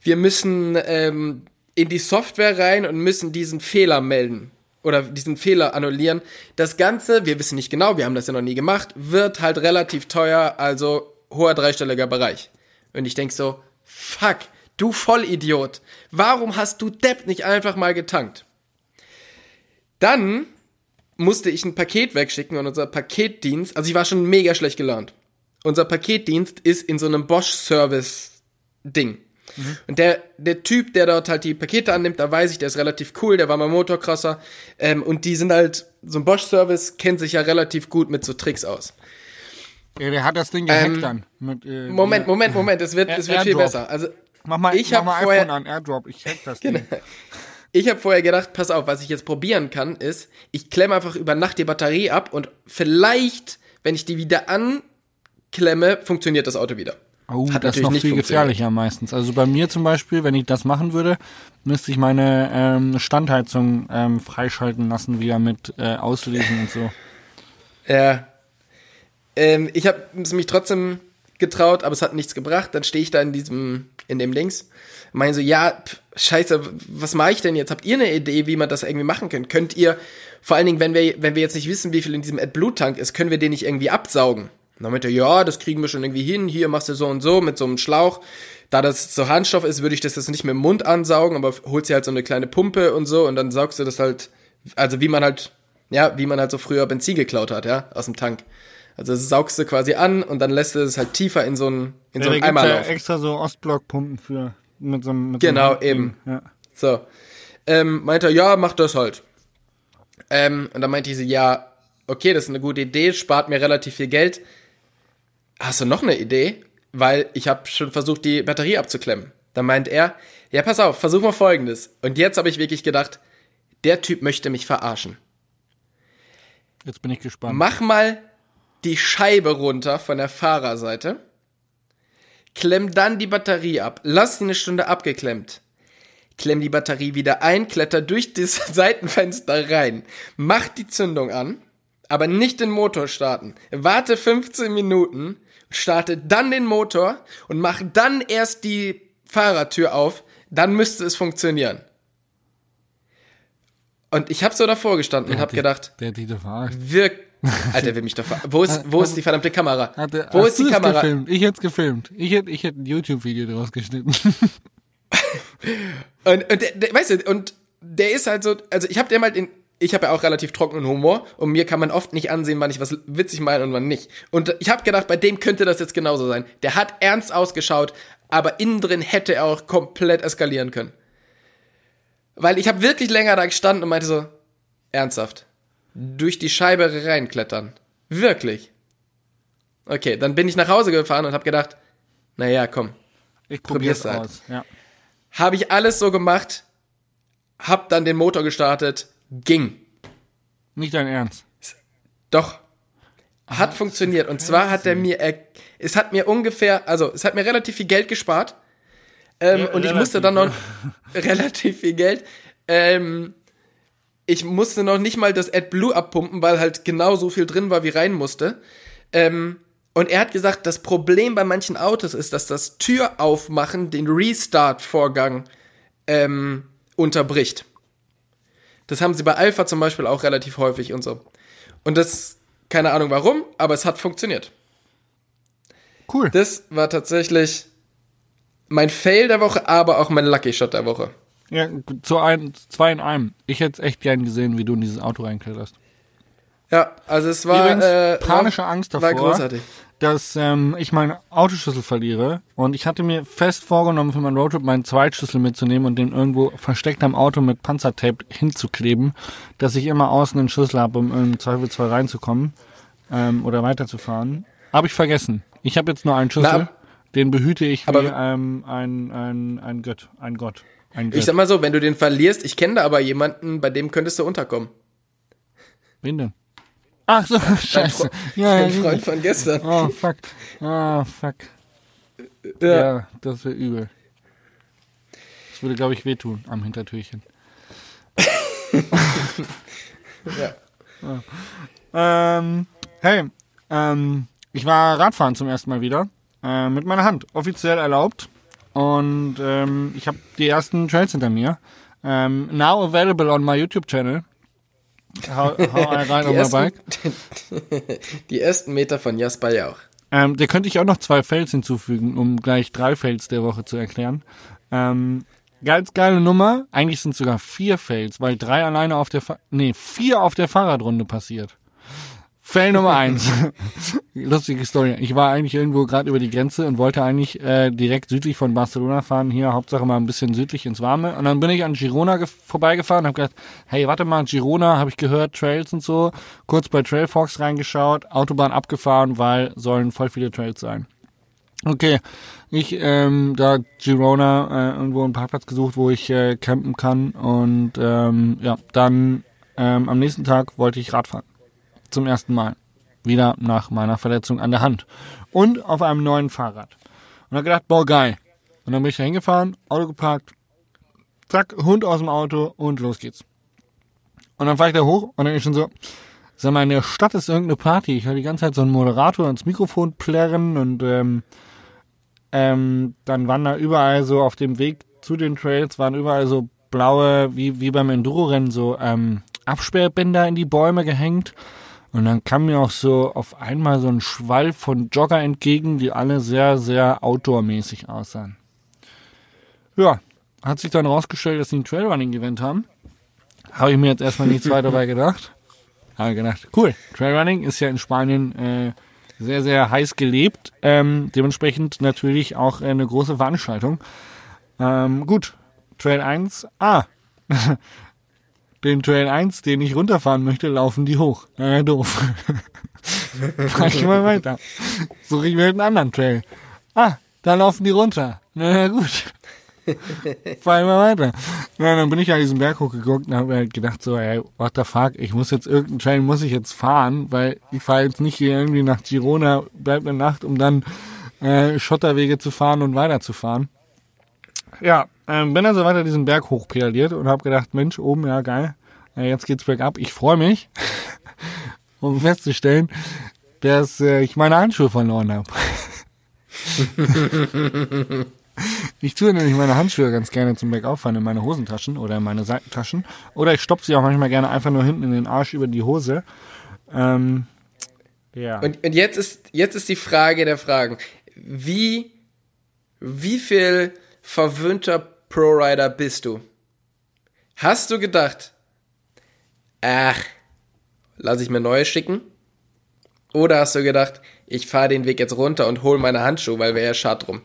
Wir müssen ähm, in die Software rein und müssen diesen Fehler melden. Oder diesen Fehler annullieren. Das Ganze, wir wissen nicht genau, wir haben das ja noch nie gemacht, wird halt relativ teuer, also hoher dreistelliger Bereich. Und ich denk so, fuck, du Vollidiot, warum hast du Depp nicht einfach mal getankt? Dann musste ich ein Paket wegschicken und unser Paketdienst, also ich war schon mega schlecht gelaunt. Unser Paketdienst ist in so einem Bosch-Service-Ding. Mhm. Und der, der Typ, der dort halt die Pakete annimmt, da weiß ich, der ist relativ cool, der war mal Motocrosser. Ähm, und die sind halt, so ein Bosch-Service kennt sich ja relativ gut mit so Tricks aus. Ja, der hat das Ding gehackt Ähm, dann. Mit, äh, Moment, Moment, Moment, es wird, es wird viel besser. Also, Mach mal, ich mach mal vorher- iPhone an, Airdrop. Ich hack das <laughs> Ding. Ich habe vorher gedacht, pass auf, was ich jetzt probieren kann, ist, ich klemme einfach über Nacht die Batterie ab und vielleicht, wenn ich die wieder anklemme, funktioniert das Auto wieder. Oh, Hat das ist noch nicht viel gefährlicher meistens. Also bei mir zum Beispiel, wenn ich das machen würde, müsste ich meine ähm, Standheizung ähm, freischalten lassen, wieder mit äh, auslesen und so. Ja. Ähm, ich habe es mich trotzdem getraut, aber es hat nichts gebracht. Dann stehe ich da in diesem, in dem Links, meine so, ja, pf, scheiße, was mache ich denn jetzt? Habt ihr eine Idee, wie man das irgendwie machen kann? Könnt ihr, vor allen Dingen, wenn wir, wenn wir jetzt nicht wissen, wie viel in diesem AdBlue-Tank ist, können wir den nicht irgendwie absaugen? Und dann meinte er, ja, das kriegen wir schon irgendwie hin, hier machst du so und so mit so einem Schlauch. Da das so Harnstoff ist, würde ich das jetzt nicht mit dem Mund ansaugen, aber holst dir halt so eine kleine Pumpe und so und dann saugst du das halt, also wie man halt, ja, wie man halt so früher Benzin geklaut hat, ja, aus dem Tank. Also das saugst du quasi an und dann lässt du es halt tiefer in so einen, in so da einen Eimer ja laufen. extra so Ostblock-Pumpen für mit so einem mit Genau, so einem Ding. eben. Ja. So. Ähm, meinte er, ja, mach das halt. Ähm, und dann meinte ich so, ja, okay, das ist eine gute Idee, spart mir relativ viel Geld. Hast du noch eine Idee? Weil ich habe schon versucht, die Batterie abzuklemmen. Dann meint er, ja, pass auf, versuch mal folgendes. Und jetzt habe ich wirklich gedacht, der Typ möchte mich verarschen. Jetzt bin ich gespannt. Mach mal die Scheibe runter von der Fahrerseite. Klemm dann die Batterie ab. Lass sie eine Stunde abgeklemmt. Klemm die Batterie wieder ein, kletter durch das <laughs> Seitenfenster rein. Mach die Zündung an, aber nicht den Motor starten. Warte 15 Minuten, starte dann den Motor und mach dann erst die Fahrertür auf. Dann müsste es funktionieren. Und ich habe so davor gestanden und habe gedacht, Der hat dich doch verarscht. Wirk. Alter, will mich doch ver Wo ist, wo ist die verdammte Kamera? Hatte, Wo ist die Kamera? Gefilmt? Ich hätte es gefilmt. Ich hätte ich hätte ein YouTube-Video draus geschnitten. <laughs> Und, und der, der, weißt du, und der ist halt so, also ich habe dem halt in, ich habe ja auch relativ trockenen Humor und mir kann man oft nicht ansehen, wann ich was witzig meine und wann nicht. Und ich habe gedacht, bei dem könnte das jetzt genauso sein. Der hat ernst ausgeschaut, aber innen drin hätte er auch komplett eskalieren können. Weil ich habe wirklich länger da gestanden und meinte so, ernsthaft, durch die Scheibe reinklettern. Wirklich. Okay, dann bin ich nach Hause gefahren und habe gedacht, naja, komm, Ich probier's Probier's halt. aus. Ja. habe ich alles so gemacht, hab dann den Motor gestartet, ging. Nicht dein Ernst. Doch. Hat funktioniert. Und zwar hat er mir, er, es hat mir ungefähr, also es hat mir relativ viel Geld gespart. Ähm, Ja, und ich musste dann noch <laughs> relativ viel Geld. Ähm, ich musste noch nicht mal das AdBlue abpumpen, weil halt genau so viel drin war, wie rein musste. Ähm, und er hat gesagt, das Problem bei manchen Autos ist, dass das Türaufmachen den Restart-Vorgang ähm, unterbricht. Das haben sie bei Alpha zum Beispiel auch relativ häufig und so. Und das, keine Ahnung warum, aber es hat funktioniert. Cool. Das war tatsächlich mein Fail der Woche, aber auch mein Lucky Shot der Woche. Ja, zu ein, zwei in einem. Ich hätte es echt gern gesehen, wie du in dieses Auto reinkletterst. Ja, also es war Übrigens, äh, panische war, Angst war davor, großartig. Dass ähm, ich meinen Autoschlüssel verliere. Und ich hatte mir fest vorgenommen, für meinen Roadtrip meinen Zweitschlüssel mitzunehmen und den irgendwo versteckt am Auto mit Panzertape hinzukleben, dass ich immer außen einen Schlüssel habe, um im Zweifelsfall reinzukommen ähm, oder weiterzufahren. Habe ich vergessen. Ich habe jetzt nur einen Schlüssel. Na, den behüte ich aber- wie ähm, ein, ein, ein Gott. Ein Gott. Ein Gott. Ich sag mal so, wenn du den verlierst, ich kenne da aber jemanden, bei dem könntest du unterkommen. Wen denn? Ach so, <laughs> scheiße. Ja, Ein ja, Freund von gestern. Oh, fuck. Ah, fuck. Ja. Ja, das wäre übel. Das würde, glaube ich, wehtun am Hintertürchen. <laughs> Ja. Ähm, hey, ähm, ich war Radfahren zum ersten Mal wieder. Äh, mit meiner Hand. Offiziell erlaubt. Und ähm, ich habe die ersten Trails hinter mir. Ähm, now available on my YouTube channel. Hau, hau <laughs> rein Die auf mein Bike. ersten, <laughs> die ersten Meter von Jasper Jauch. Ähm, der könnte ich auch noch zwei Fails hinzufügen, um gleich drei Fails der Woche zu erklären. Ähm, ganz geile Nummer. Eigentlich sind es sogar vier Fails, weil drei alleine auf der, Fa nee, vier auf der Fahrradrunde passiert. Fail Nummer eins. <laughs> Lustige Story. Ich war eigentlich irgendwo gerade über die Grenze und wollte eigentlich äh, direkt südlich von Barcelona fahren. Hier Hauptsache mal ein bisschen südlich ins Warme. Und dann bin ich an Girona ge- vorbeigefahren und habe gedacht, hey, warte mal, Girona, habe ich gehört, Trails und so. Kurz bei Trailfox reingeschaut, Autobahn abgefahren, weil sollen voll viele Trails sein. Okay, ich ähm, da Girona äh, irgendwo einen Parkplatz gesucht, wo ich äh, campen kann und ähm, ja, dann ähm, am nächsten Tag wollte ich Radfahren zum ersten Mal. Wieder nach meiner Verletzung an der Hand. Und auf einem neuen Fahrrad. Und hab gedacht, boah, geil. Und dann bin ich da hingefahren, Auto geparkt, zack, Hund aus dem Auto und los geht's. Und dann fahr ich da hoch und dann ist schon so, sag mal, in der Stadt ist irgendeine Party. Ich höre die ganze Zeit so einen Moderator ins Mikrofon plärren und ähm, ähm, dann waren da überall so auf dem Weg zu den Trails, waren überall so blaue, wie, wie beim Enduro-Rennen, so ähm, Absperrbänder in die Bäume gehängt. Und dann kam mir auch so auf einmal so ein Schwall von Jogger entgegen, die alle sehr, sehr outdoor-mäßig aussahen. Ja, hat sich dann rausgestellt, dass sie ein Trailrunning-Event haben. Habe ich mir jetzt erstmal nichts weiter dabei gedacht. <laughs> Habe gedacht, cool, Trailrunning ist ja in Spanien äh, sehr, sehr heiß gelebt. Ähm, dementsprechend natürlich auch eine große Veranstaltung. Ähm, gut, Trail 1, ah, <laughs> den Trail 1, den ich runterfahren möchte, laufen die hoch. Naja, doof. <laughs> Fahr ich mal weiter. Suche ich mir einen anderen Trail. Ah, da laufen die runter. Naja, gut. <laughs> Fahr ich mal weiter. Ja, dann bin ich an diesen Berg hochgeguckt und habe halt gedacht so, ey, what the fuck, ich muss jetzt irgendeinen Trail muss ich jetzt fahren, weil ich fahre jetzt nicht hier irgendwie nach Girona, bleib eine Nacht, um dann äh, Schotterwege zu fahren und weiterzufahren. Ja, ähm, bin also weiter diesen Berg hochpedaliert und habe gedacht, Mensch, oben, ja geil, äh, jetzt geht's bergab. Ich freue mich, <laughs> um festzustellen, dass äh, ich meine Handschuhe verloren habe. <laughs> ich tue nämlich meine Handschuhe ganz gerne zum Bergauffahren in meine Hosentaschen oder in meine Seitentaschen. Oder ich stopfe sie auch manchmal gerne einfach nur hinten in den Arsch über die Hose. Ähm, ja. Und, und jetzt ist, jetzt ist die Frage der Fragen. Wie, wie viel verwöhnter Pro-Rider bist du? Hast du gedacht, ach, lass ich mir neue schicken? Oder hast du gedacht, ich fahre den Weg jetzt runter und hol meine Handschuhe, weil wäre ja schad drum?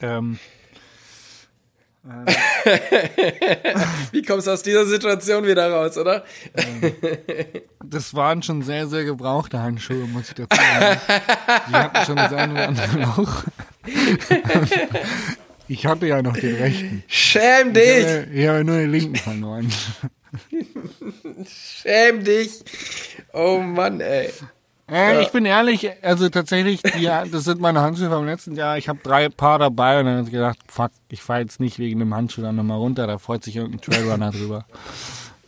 Ähm, <laughs> Wie kommst du aus dieser Situation wieder raus, oder? das waren schon sehr, sehr gebrauchte Handschuhe, muss ich dazu sagen. Die hatten schon das eine oder andere Loch. <laughs> Ich hatte ja noch den <laughs> rechten. Schäm Ich dich! habe, ich habe nur den linken verloren. <laughs> Schäm dich! Oh Mann, ey. Äh, Ich bin ehrlich, also tatsächlich, die, <laughs> das sind meine Handschuhe vom letzten Jahr. Ich habe drei Paar dabei und dann habe ich gedacht, fuck, ich fahre jetzt nicht wegen dem Handschuh dann nochmal runter. Da freut sich irgendein Trailrunner drüber.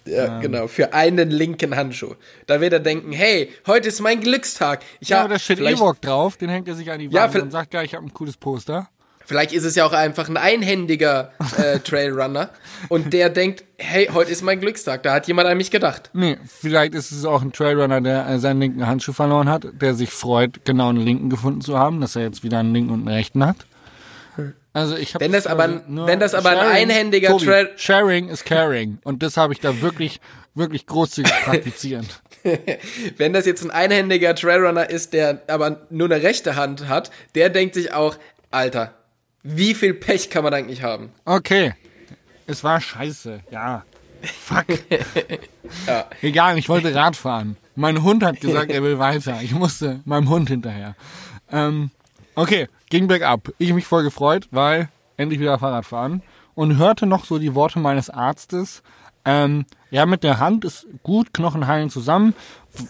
Ja, genau, für einen linken Handschuh. Da wird er denken, hey, heute ist mein Glückstag. Ich Ja, hab, aber da steht Ewok drauf, den hängt er sich an die Wand Ja, und sagt, ja, ich habe ein cooles Poster. Vielleicht ist es ja auch einfach ein einhändiger äh, <laughs> Trailrunner und der denkt, hey, heute ist mein Glückstag. Da hat jemand an mich gedacht. Nee, vielleicht ist es auch ein Trailrunner, der seinen linken Handschuh verloren hat, der sich freut, genau einen linken gefunden zu haben, dass er jetzt wieder einen linken und einen rechten hat. Also ich habe Wenn das aber ein- wenn das aber ein einhändiger Trail- Sharing is caring und das habe ich da wirklich wirklich großzügig <laughs> praktiziert. Wenn das jetzt ein einhändiger Trailrunner ist, der aber nur eine rechte Hand hat, der denkt sich auch, Alter, wie viel Pech kann man eigentlich haben? Okay. Es war scheiße. Ja. Fuck. <laughs> Ja. Egal, ich wollte <laughs> Rad fahren. Mein Hund hat gesagt, <laughs> er will weiter. Ich musste meinem Hund hinterher. Ähm, okay, ging bergab. Ich mich voll gefreut, weil endlich wieder Fahrrad fahren. Und hörte noch so die Worte meines Arztes. Ähm, ja, mit der Hand ist gut, Knochen heilen zusammen.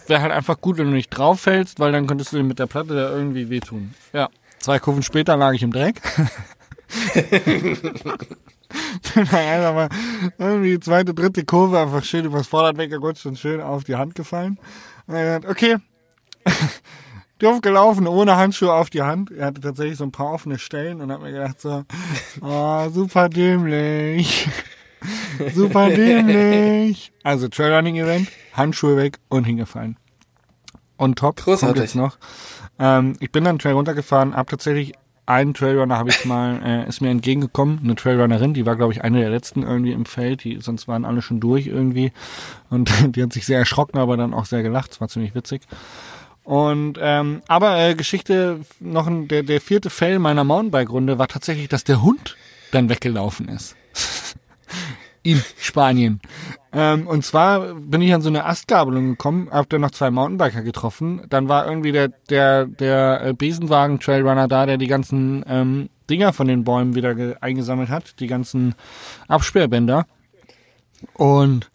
Wäre halt einfach gut, wenn du nicht drauf fällst, weil dann könntest du dir mit der Platte da irgendwie wehtun. Ja. Zwei Kurven später lag ich im Dreck. <laughs> bin dann einfach mal irgendwie die zweite, dritte Kurve einfach schön übers Vorderrad weggerutscht und schön auf die Hand gefallen. Und er hat, okay, <laughs> doof gelaufen, ohne Handschuhe auf die Hand. Er hatte tatsächlich so ein paar offene Stellen und hat mir gedacht so, oh, <laughs> super dämlich. Super dämlich. Also Trailrunning-Event, Handschuhe weg und hingefallen. Und top, kommt Großartig. jetzt noch. Ähm, ich bin dann Trail runtergefahren, hab tatsächlich einen Trailrunner habe ich mal, <laughs> äh, ist mir entgegengekommen, eine Trailrunnerin, die war glaube ich eine der letzten irgendwie im Feld, die, sonst waren alle schon durch irgendwie. Und <laughs> die hat sich sehr erschrocken, aber dann auch sehr gelacht, es war ziemlich witzig. Und ähm, aber äh, Geschichte noch ein, der der vierte Fail meiner Mountainbike-Runde war tatsächlich, dass der Hund dann weggelaufen ist <laughs> in Spanien. Ähm, und zwar bin ich an so eine Astgabelung gekommen, hab dann noch zwei Mountainbiker getroffen. Dann war irgendwie der der der äh, Besenwagen Trailrunner da, der die ganzen ähm, Dinger von den Bäumen wieder ge- eingesammelt hat, die ganzen Absperrbänder. Und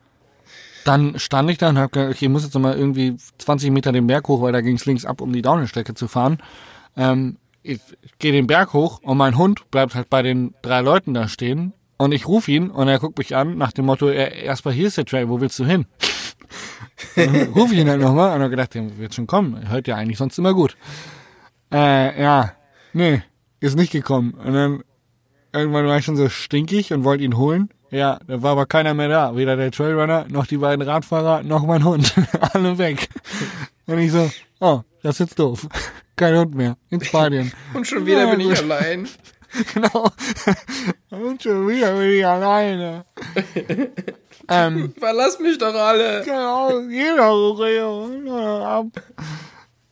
dann stand ich da und hab gedacht, okay, ich muss jetzt noch mal irgendwie 20 Meter den Berg hoch, weil da ging's links ab, um die Downhill-Strecke zu fahren. Ähm, ich, ich gehe den Berg hoch und mein Hund bleibt halt bei den drei Leuten da stehen und ich rufe ihn und er guckt mich an nach dem Motto, er, erstmal hier ist der Trail, wo willst du hin? <laughs> Dann rufe ich ihn halt nochmal und hab gedacht, der wird schon kommen, er hört ja eigentlich sonst immer gut. Äh, ja, nee, ist nicht gekommen. Und dann irgendwann war ich schon so stinkig und wollte ihn holen. Ja, da war aber keiner mehr da. Weder der Trailrunner, noch die beiden Radfahrer, noch mein Hund. <laughs> Alle weg. Und ich so, oh, das ist jetzt doof. Kein Hund mehr. In Spanien. Und schon wieder Ja, bin ich allein. <laughs> genau. Und schon wieder bin ich alleine. <laughs> ähm, Verlass mich doch alle. genau, jeder Reo, ab.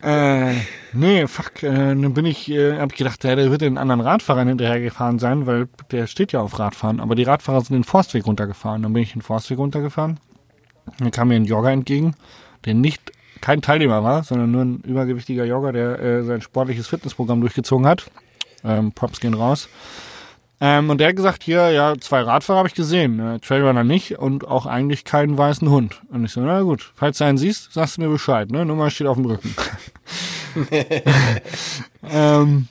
Äh, nee, fuck, äh, dann bin ich, äh, hab ich gedacht, der, der wird den anderen Radfahrern hinterhergefahren sein, weil der steht ja auf Radfahren, aber die Radfahrer sind den Forstweg runtergefahren. Dann bin ich den Forstweg runtergefahren. Dann kam mir ein Jogger entgegen, der nicht kein Teilnehmer war, sondern nur ein übergewichtiger Jogger, der äh, sein sportliches Fitnessprogramm durchgezogen hat. Ähm, Props gehen raus. Ähm, und der hat gesagt, hier, ja, zwei Radfahrer habe ich gesehen, äh, Trailrunner nicht und auch eigentlich keinen weißen Hund. Und ich so, na gut, falls du einen siehst, sagst du mir Bescheid, ne? Nummer steht auf dem Rücken. <laughs> ähm,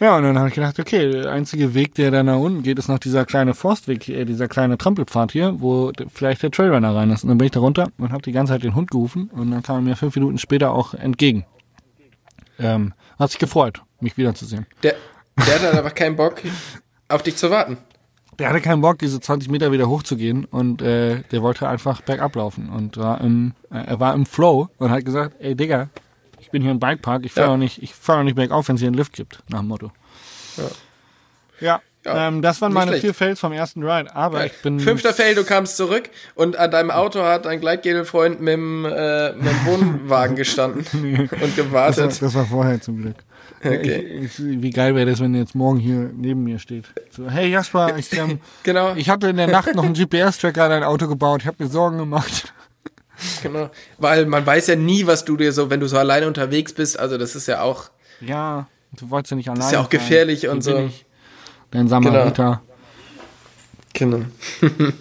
ja, und dann habe ich gedacht, okay, der einzige Weg, der da nach unten geht, ist noch dieser kleine Forstweg, äh, dieser kleine Trampelpfad hier, wo vielleicht der Trailrunner rein ist. Und dann bin ich da runter und habe die ganze Zeit den Hund gerufen und dann kam er mir fünf Minuten später auch entgegen. Ähm, hat sich gefreut, mich wiederzusehen. Der, der hat halt einfach keinen Bock, auf dich zu warten. Der hatte keinen Bock, diese 20 Meter wieder hochzugehen und äh, der wollte einfach bergab laufen und war im, äh, er war im Flow und hat gesagt, ey Digga, ich bin hier im Bikepark, ich fahre Ja. auch nicht, ich fahre nicht bergauf, wenn es hier einen Lift gibt, nach dem Motto. Ja. Ja, ähm, das waren meine schlecht. vier Fails vom ersten Ride, aber ich bin Fünfter Fail, du kamst zurück und an deinem Auto hat ein Gleitgelfreund mit dem, äh, mit dem Wohnwagen gestanden <laughs> und das war, gewartet. das war vorher zum Glück. Okay. Ich, ich, wie geil wäre das, wenn er jetzt morgen hier neben mir steht. So, hey Jasper, ich, ähm, <laughs> Genau, ich hatte in der Nacht noch einen GPS-Tracker an dein Auto gebaut, ich habe mir Sorgen gemacht. <laughs> genau. Weil man weiß ja nie, was du dir so, wenn du so alleine unterwegs bist, also das ist ja auch, Ja, du wolltest ja nicht alleine ja auch sein. gefährlich Hier und so. ich. Dein Samariter. genau. <laughs>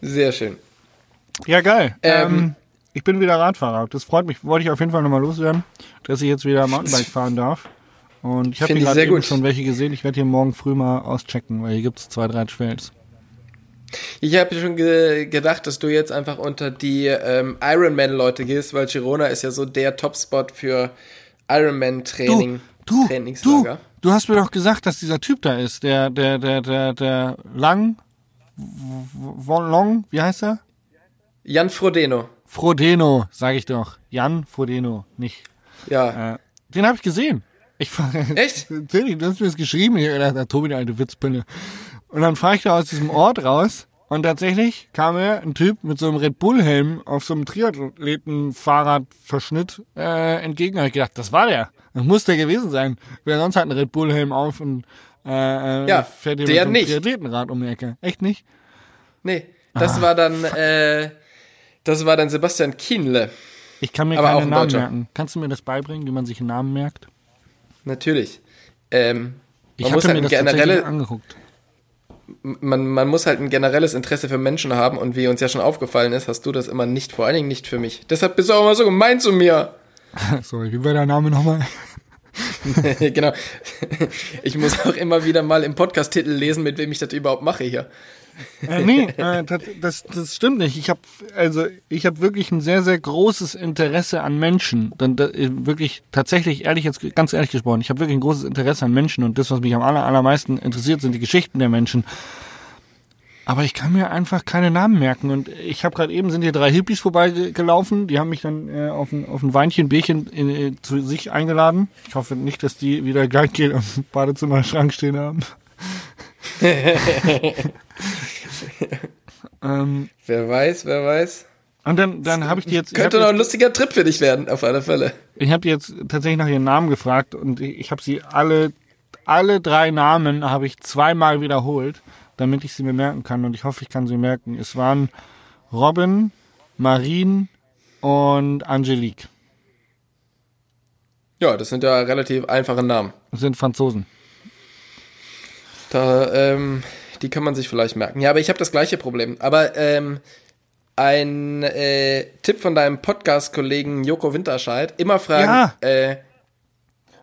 Sehr schön. Ja, geil. Ähm, Ähm, ich bin wieder Radfahrer. Das freut mich. Wollte ich auf jeden Fall nochmal loswerden, dass ich jetzt wieder Mountainbike fahren darf. Und ich habe hier gerade sehr eben gut. schon welche gesehen. Ich werde hier morgen früh mal auschecken, weil hier gibt's zwei, drei Trails. Ich habe schon ge gedacht, dass du jetzt einfach unter die ähm, Ironman-Leute gehst, weil Girona ist ja so der Topspot für Ironman-Training. du, du, Trainingslager. du hast mir doch gesagt, dass dieser Typ da ist, der, der, der, der, der Lang, Long, wie heißt er? Jan Frodeno. Frodeno, sage ich doch. Jan Frodeno, nicht. Ja. Äh, den habe ich gesehen. Ich <laughs> Echt? Natürlich, du hast mir das geschrieben. Ich hab gedacht, ah, Tobi, der alte Witzpille. Und dann fahre ich da aus diesem Ort raus und tatsächlich kam mir ein Typ mit so einem Red Bull-Helm auf so einem Triathleten-Fahrradverschnitt äh, entgegen. Da hab ich gedacht, das war der. Das muss der gewesen sein. Wer sonst hat einen Red Bull-Helm auf und äh, äh, Ja, fährt hier der mit so einem nicht. Triathletenrad um die Ecke. Echt nicht? Nee, Ah, das war dann, äh, das war dann Sebastian Kienle. Ich kann mir Aber auch keine ein Namen merken. Kannst du mir das beibringen, wie man sich einen Namen merkt? Natürlich. Ähm, Ich hatte halt mir ein das generelle, angeguckt. man, man muss halt ein generelles Interesse für Menschen haben und wie uns ja schon aufgefallen ist, hast du das immer nicht, vor allen Dingen nicht für mich. Deshalb bist du auch immer so gemein zu mir. <laughs> Sorry, wie war der Name nochmal? <laughs> genau. Ich muss auch immer wieder mal im Podcast-Titel lesen, mit wem ich das überhaupt mache hier. Äh, nee, äh, das, das, stimmt nicht. Ich habe also ich habe wirklich ein sehr sehr großes Interesse an Menschen. Dann da, äh, wirklich tatsächlich ehrlich jetzt ganz ehrlich gesprochen, ich habe wirklich ein großes Interesse an Menschen und das was mich am aller, allermeisten interessiert sind die Geschichten der Menschen. Aber ich kann mir einfach keine Namen merken. Und ich habe gerade eben, sind hier drei Hippies vorbeigelaufen. Die haben mich dann äh, auf, ein, auf ein Weinchen, Bierchen in, äh, zu sich eingeladen. Ich hoffe nicht, dass die wieder <laughs> Gang gehen und im Badezimmer-Schrank stehen haben. <laughs> ähm, Wer weiß, wer weiß. und dann, dann habe ich die jetzt... Könnte noch ein lustiger Trip für dich werden, auf alle Fälle. Ich habe jetzt tatsächlich nach ihren Namen gefragt und ich habe sie alle, alle drei Namen habe ich zweimal wiederholt, damit ich sie mir merken kann und ich hoffe, ich kann sie merken. Es waren Robin, Marine und Angelique. Ja, das sind ja relativ einfache Namen. Das sind Franzosen. Da, ähm, die kann man sich vielleicht merken. Ja, aber ich habe das gleiche Problem. Aber ähm, ein äh, Tipp von deinem Podcast-Kollegen Joko Winterscheid, immer fragen, Ja. äh,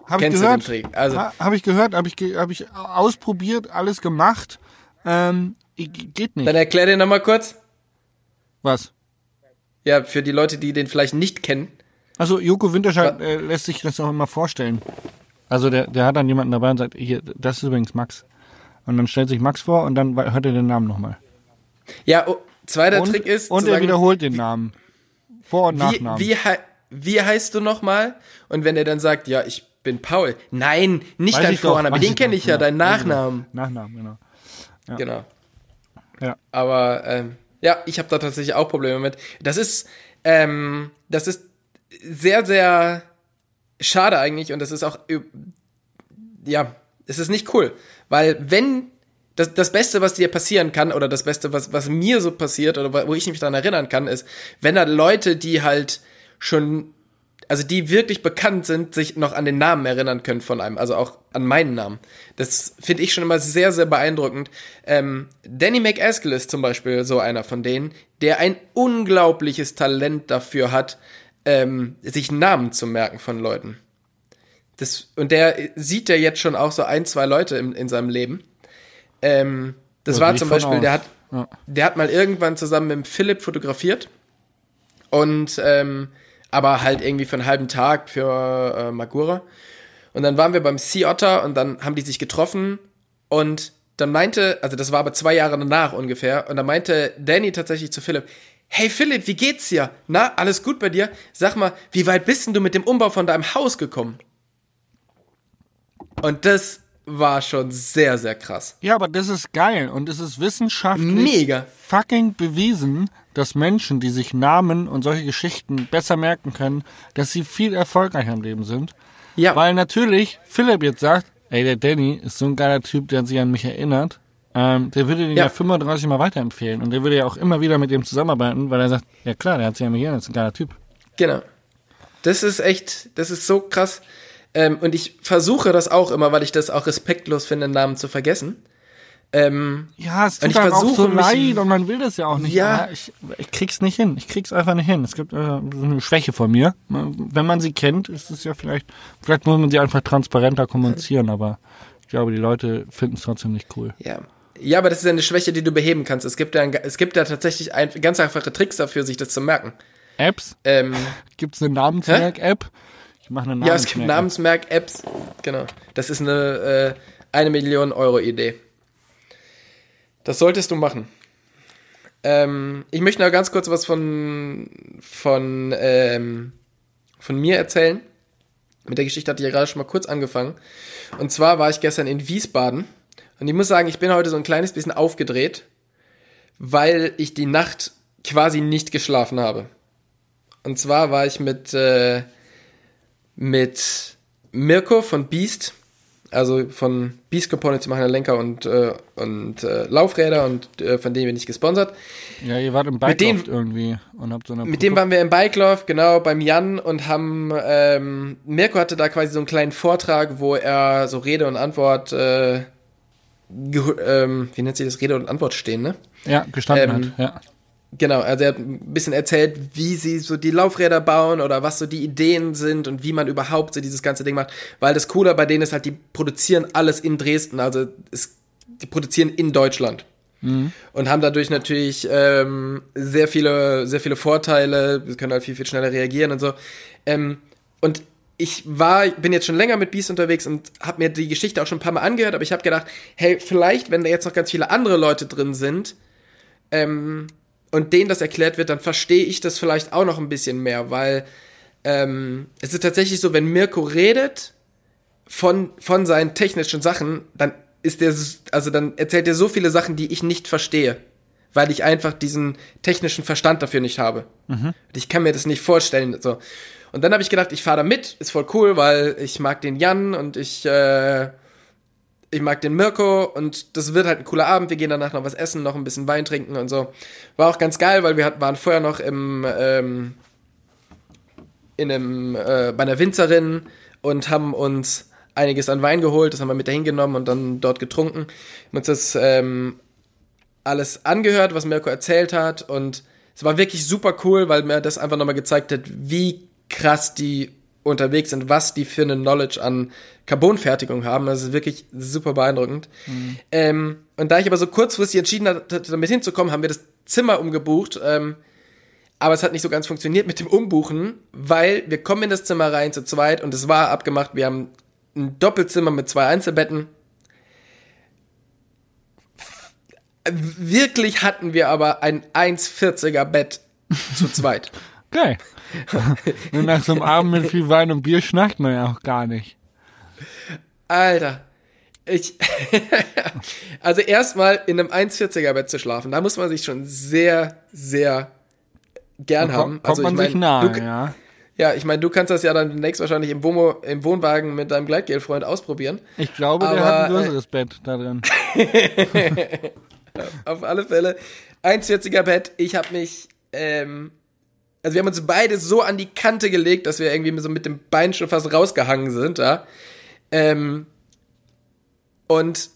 Habe ich Kennst du den gehört? Trick? Also- Ha- habe ich gehört, habe ich, hab ich ausprobiert, alles gemacht. Ähm, geht nicht. dann erklär dir nochmal kurz. Was? Ja, für die Leute, die den vielleicht nicht kennen. Also Joko Winterscheid äh, lässt sich das auch immer vorstellen. Also der, der hat dann jemanden dabei und sagt, hier, das ist übrigens Max. Und dann stellt sich Max vor und dann hört er den Namen nochmal. Ja, oh, zweiter Und, Trick ist, und er sagen, wiederholt den Namen. Vor- und wie, Nachnamen. wie, wie heißt du nochmal? Und wenn er dann sagt, ja, ich bin Paul. Nein, nicht Weiß dein Vorname, den kenne ich ja, genau. dein Nachnamen. Nachnamen, genau. Genau. Ja. Aber ähm, ja, ich habe da tatsächlich auch Probleme mit. Das ist, ähm, das ist sehr, sehr schade eigentlich und das ist auch, ja, es ist nicht cool, weil wenn das, das Beste, was dir passieren kann, oder das Beste, was, was mir so passiert, oder wo ich mich daran erinnern kann, ist, wenn da Leute, die halt schon, also die wirklich bekannt sind, sich noch an den Namen erinnern können von einem, also auch an meinen Namen. Das finde ich schon immer sehr, sehr beeindruckend. Ähm, Danny McAskill ist zum Beispiel so einer von denen, der ein unglaubliches Talent dafür hat, ähm, sich Namen zu merken von Leuten. Das, und der sieht ja jetzt schon auch so ein, zwei Leute in, in seinem Leben. Ähm, das Da war zum Beispiel, der hat, Ja. der hat mal irgendwann zusammen mit Philipp fotografiert. Und, ähm, aber halt irgendwie für einen halben Tag für äh, Magura. Und dann waren wir beim Sea Otter und dann haben die sich getroffen und dann meinte, also das war aber zwei Jahre danach ungefähr, und dann meinte Danny tatsächlich zu Philipp, hey Philipp, wie geht's dir? Na, alles gut bei dir? Sag mal, wie weit bist denn du mit dem Umbau von deinem Haus gekommen? Und das war schon sehr, sehr krass. Ja, aber das ist geil und es ist wissenschaftlich Mega. fucking bewiesen, dass Menschen, die sich Namen und solche Geschichten besser merken können, dass sie viel erfolgreicher im Leben sind. Ja. Weil natürlich Philipp jetzt sagt, ey, der Danny ist so ein geiler Typ, der sich an mich erinnert. Ähm, der würde den ja. Ja. 35 Mal weiterempfehlen und der würde ja auch immer wieder mit dem zusammenarbeiten, weil er sagt, ja klar, der hat sich an mich erinnert, ist ein geiler Typ. Genau. Das ist echt, das ist so krass. Ähm, und ich versuche das auch immer, weil ich das auch respektlos finde, Namen zu vergessen. Ähm, Ja, es tut ich auch so leid und man will das ja auch nicht. Ja. Ich, ich krieg's nicht hin. Ich krieg's einfach nicht hin. Es gibt äh, so eine Schwäche von mir. Wenn man sie kennt, ist es ja vielleicht, vielleicht muss man sie einfach transparenter kommunizieren, aber ich glaube, die Leute finden es trotzdem nicht cool. ja. Ja, aber das ist ja eine Schwäche, die du beheben kannst. Es gibt ja, ein, es gibt ja tatsächlich ein, ganz einfache Tricks dafür, sich das zu merken. Apps? Ähm, <laughs> Gibt's eine Namensmerk-App? Ich mache eine ja, es gibt Namensmerk. Namensmerk-Apps. Genau. Das ist eine, äh, eine Million Euro Idee. Das solltest du machen. Ähm, ich möchte noch ganz kurz was von, von, ähm, von mir erzählen. Mit der Geschichte hatte ich ja gerade schon mal kurz angefangen. Und zwar war ich gestern in Wiesbaden. Und ich muss sagen, ich bin heute so ein kleines bisschen aufgedreht, weil ich die Nacht quasi nicht geschlafen habe. Und zwar war ich mit, äh, mit Mirko von Beast, also von Beast Components, machen Lenker und, äh, und äh, Laufräder und äh, von denen bin ich gesponsert. Ja, ihr wart im Mit dem- Bike irgendwie und habt so eine Mit dem waren wir im Bikelauf, genau, beim Jan und haben, ähm, Mirko hatte da quasi so einen kleinen Vortrag, wo er so Rede und Antwort, äh, ähm, wie nennt sich das, Rede und Antwort stehen, ne? ja, gestanden ähm, hat. Ja. Genau, also er hat ein bisschen erzählt, wie sie so die Laufräder bauen oder was so die Ideen sind und wie man überhaupt so dieses ganze Ding macht. Weil das Coole bei denen ist halt, die produzieren alles in Dresden, also es, die produzieren in Deutschland. Und haben dadurch natürlich ähm, sehr viele, sehr viele Vorteile, wir können halt viel, viel schneller reagieren und so. Ähm, und ich war, bin jetzt schon länger mit Beast unterwegs und habe mir die Geschichte auch schon ein paar Mal angehört, aber ich habe gedacht, hey, vielleicht, wenn da jetzt noch ganz viele andere Leute drin sind, ähm, und denen das erklärt wird, dann verstehe ich das vielleicht auch noch ein bisschen mehr, weil ähm, es ist tatsächlich so, wenn Mirko redet von, von seinen technischen Sachen, dann ist der, also dann erzählt er so viele Sachen, die ich nicht verstehe, weil ich einfach diesen technischen Verstand dafür nicht habe. Und ich kann mir das nicht vorstellen. So. Und dann habe ich gedacht, ich fahre da mit, ist voll cool, weil ich mag den Jan und ich, äh, ich mag den Mirko und das wird halt ein cooler Abend. Wir gehen danach noch was essen, noch ein bisschen Wein trinken und so. War auch ganz geil, weil wir hat, waren vorher noch im, ähm, in einem, äh, bei einer Winzerin und haben uns einiges an Wein geholt, das haben wir mit dahin genommen und dann dort getrunken. Haben uns das ähm, alles angehört, was Mirko erzählt hat und es war wirklich super cool, weil mir das einfach nochmal gezeigt hat, wie krass die unterwegs sind, was die für eine Knowledge an Carbonfertigung haben. Das ist wirklich super beeindruckend. Ähm, und da ich aber so kurzfristig entschieden hatte, damit hinzukommen, haben wir das Zimmer umgebucht. Ähm, aber es hat nicht so ganz funktioniert mit dem Umbuchen, weil wir kommen in das Zimmer rein zu zweit und es war abgemacht. Wir haben ein Doppelzimmer mit zwei Einzelbetten. Wirklich hatten wir aber ein 1,40er Bett zu zweit. <laughs> Geil. <laughs> Und nach so einem Abend mit viel Wein und Bier schnackt man ja auch gar nicht. Alter. Ich, <laughs> also erstmal in einem 1,40er Bett zu schlafen, da muss man sich schon sehr, sehr gern Da haben. kommt, Also kommt man ich sich mein, nahe, du, ja. ja, ich meine, du kannst das ja dann demnächst wahrscheinlich im, Womo, im Wohnwagen mit deinem Gleitgelfreund ausprobieren. Ich glaube, der Aber, hat ein äh, größeres Bett da drin. <laughs> Auf alle Fälle. 1,40er Bett. Ich habe mich, ähm, also wir haben uns beide so an die Kante gelegt, dass wir irgendwie so mit dem Bein schon fast rausgehangen sind, ja. Ähm, und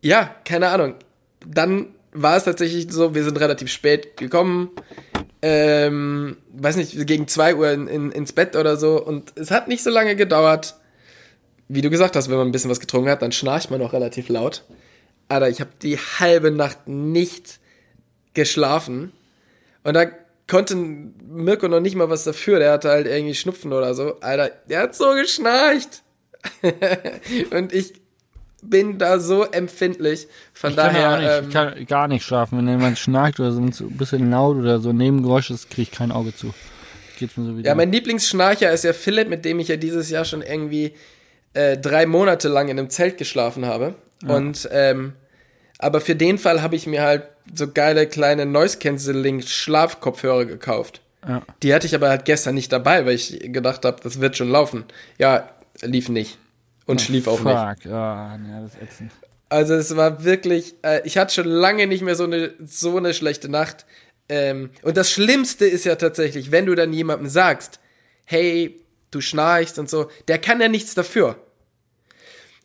ja, keine Ahnung. Dann war es tatsächlich so, wir sind relativ spät gekommen. Ähm, weiß nicht, gegen zwei Uhr in, in, ins Bett oder so. Und es hat nicht so lange gedauert. Wie du gesagt hast, wenn man ein bisschen was getrunken hat, dann schnarcht man auch relativ laut. Alter, ich habe die halbe Nacht nicht geschlafen. Und da konnte Mirko noch nicht mal was dafür. Der hatte halt irgendwie Schnupfen oder so. Alter, der hat so geschnarcht. <laughs> und ich bin da so empfindlich. Von Ich kann, ja daher, nicht, ich ähm, kann gar nicht schlafen. Wenn jemand schnarcht oder so ein bisschen laut oder so Nebengeräusch ist, kriege ich kein Auge zu. Geht's mir so wie ja, mein Lieblingsschnarcher ist ja Philipp, mit dem ich ja dieses Jahr schon irgendwie äh, drei Monate lang in einem Zelt geschlafen habe. Und ähm, aber für den Fall habe ich mir halt so geile kleine Noise Cancelling Schlafkopfhörer gekauft. Ja. Die hatte ich aber halt gestern nicht dabei, weil ich gedacht habe, das wird schon laufen. Ja, lief nicht. Und schlief auch nicht. Fuck, ja, ja, das ist ätzend. Also es war wirklich, äh, ich hatte schon lange nicht mehr so eine so eine schlechte Nacht. Ähm, und das Schlimmste ist ja tatsächlich, wenn du dann jemandem sagst, hey, du schnarchst und so, der kann ja nichts dafür.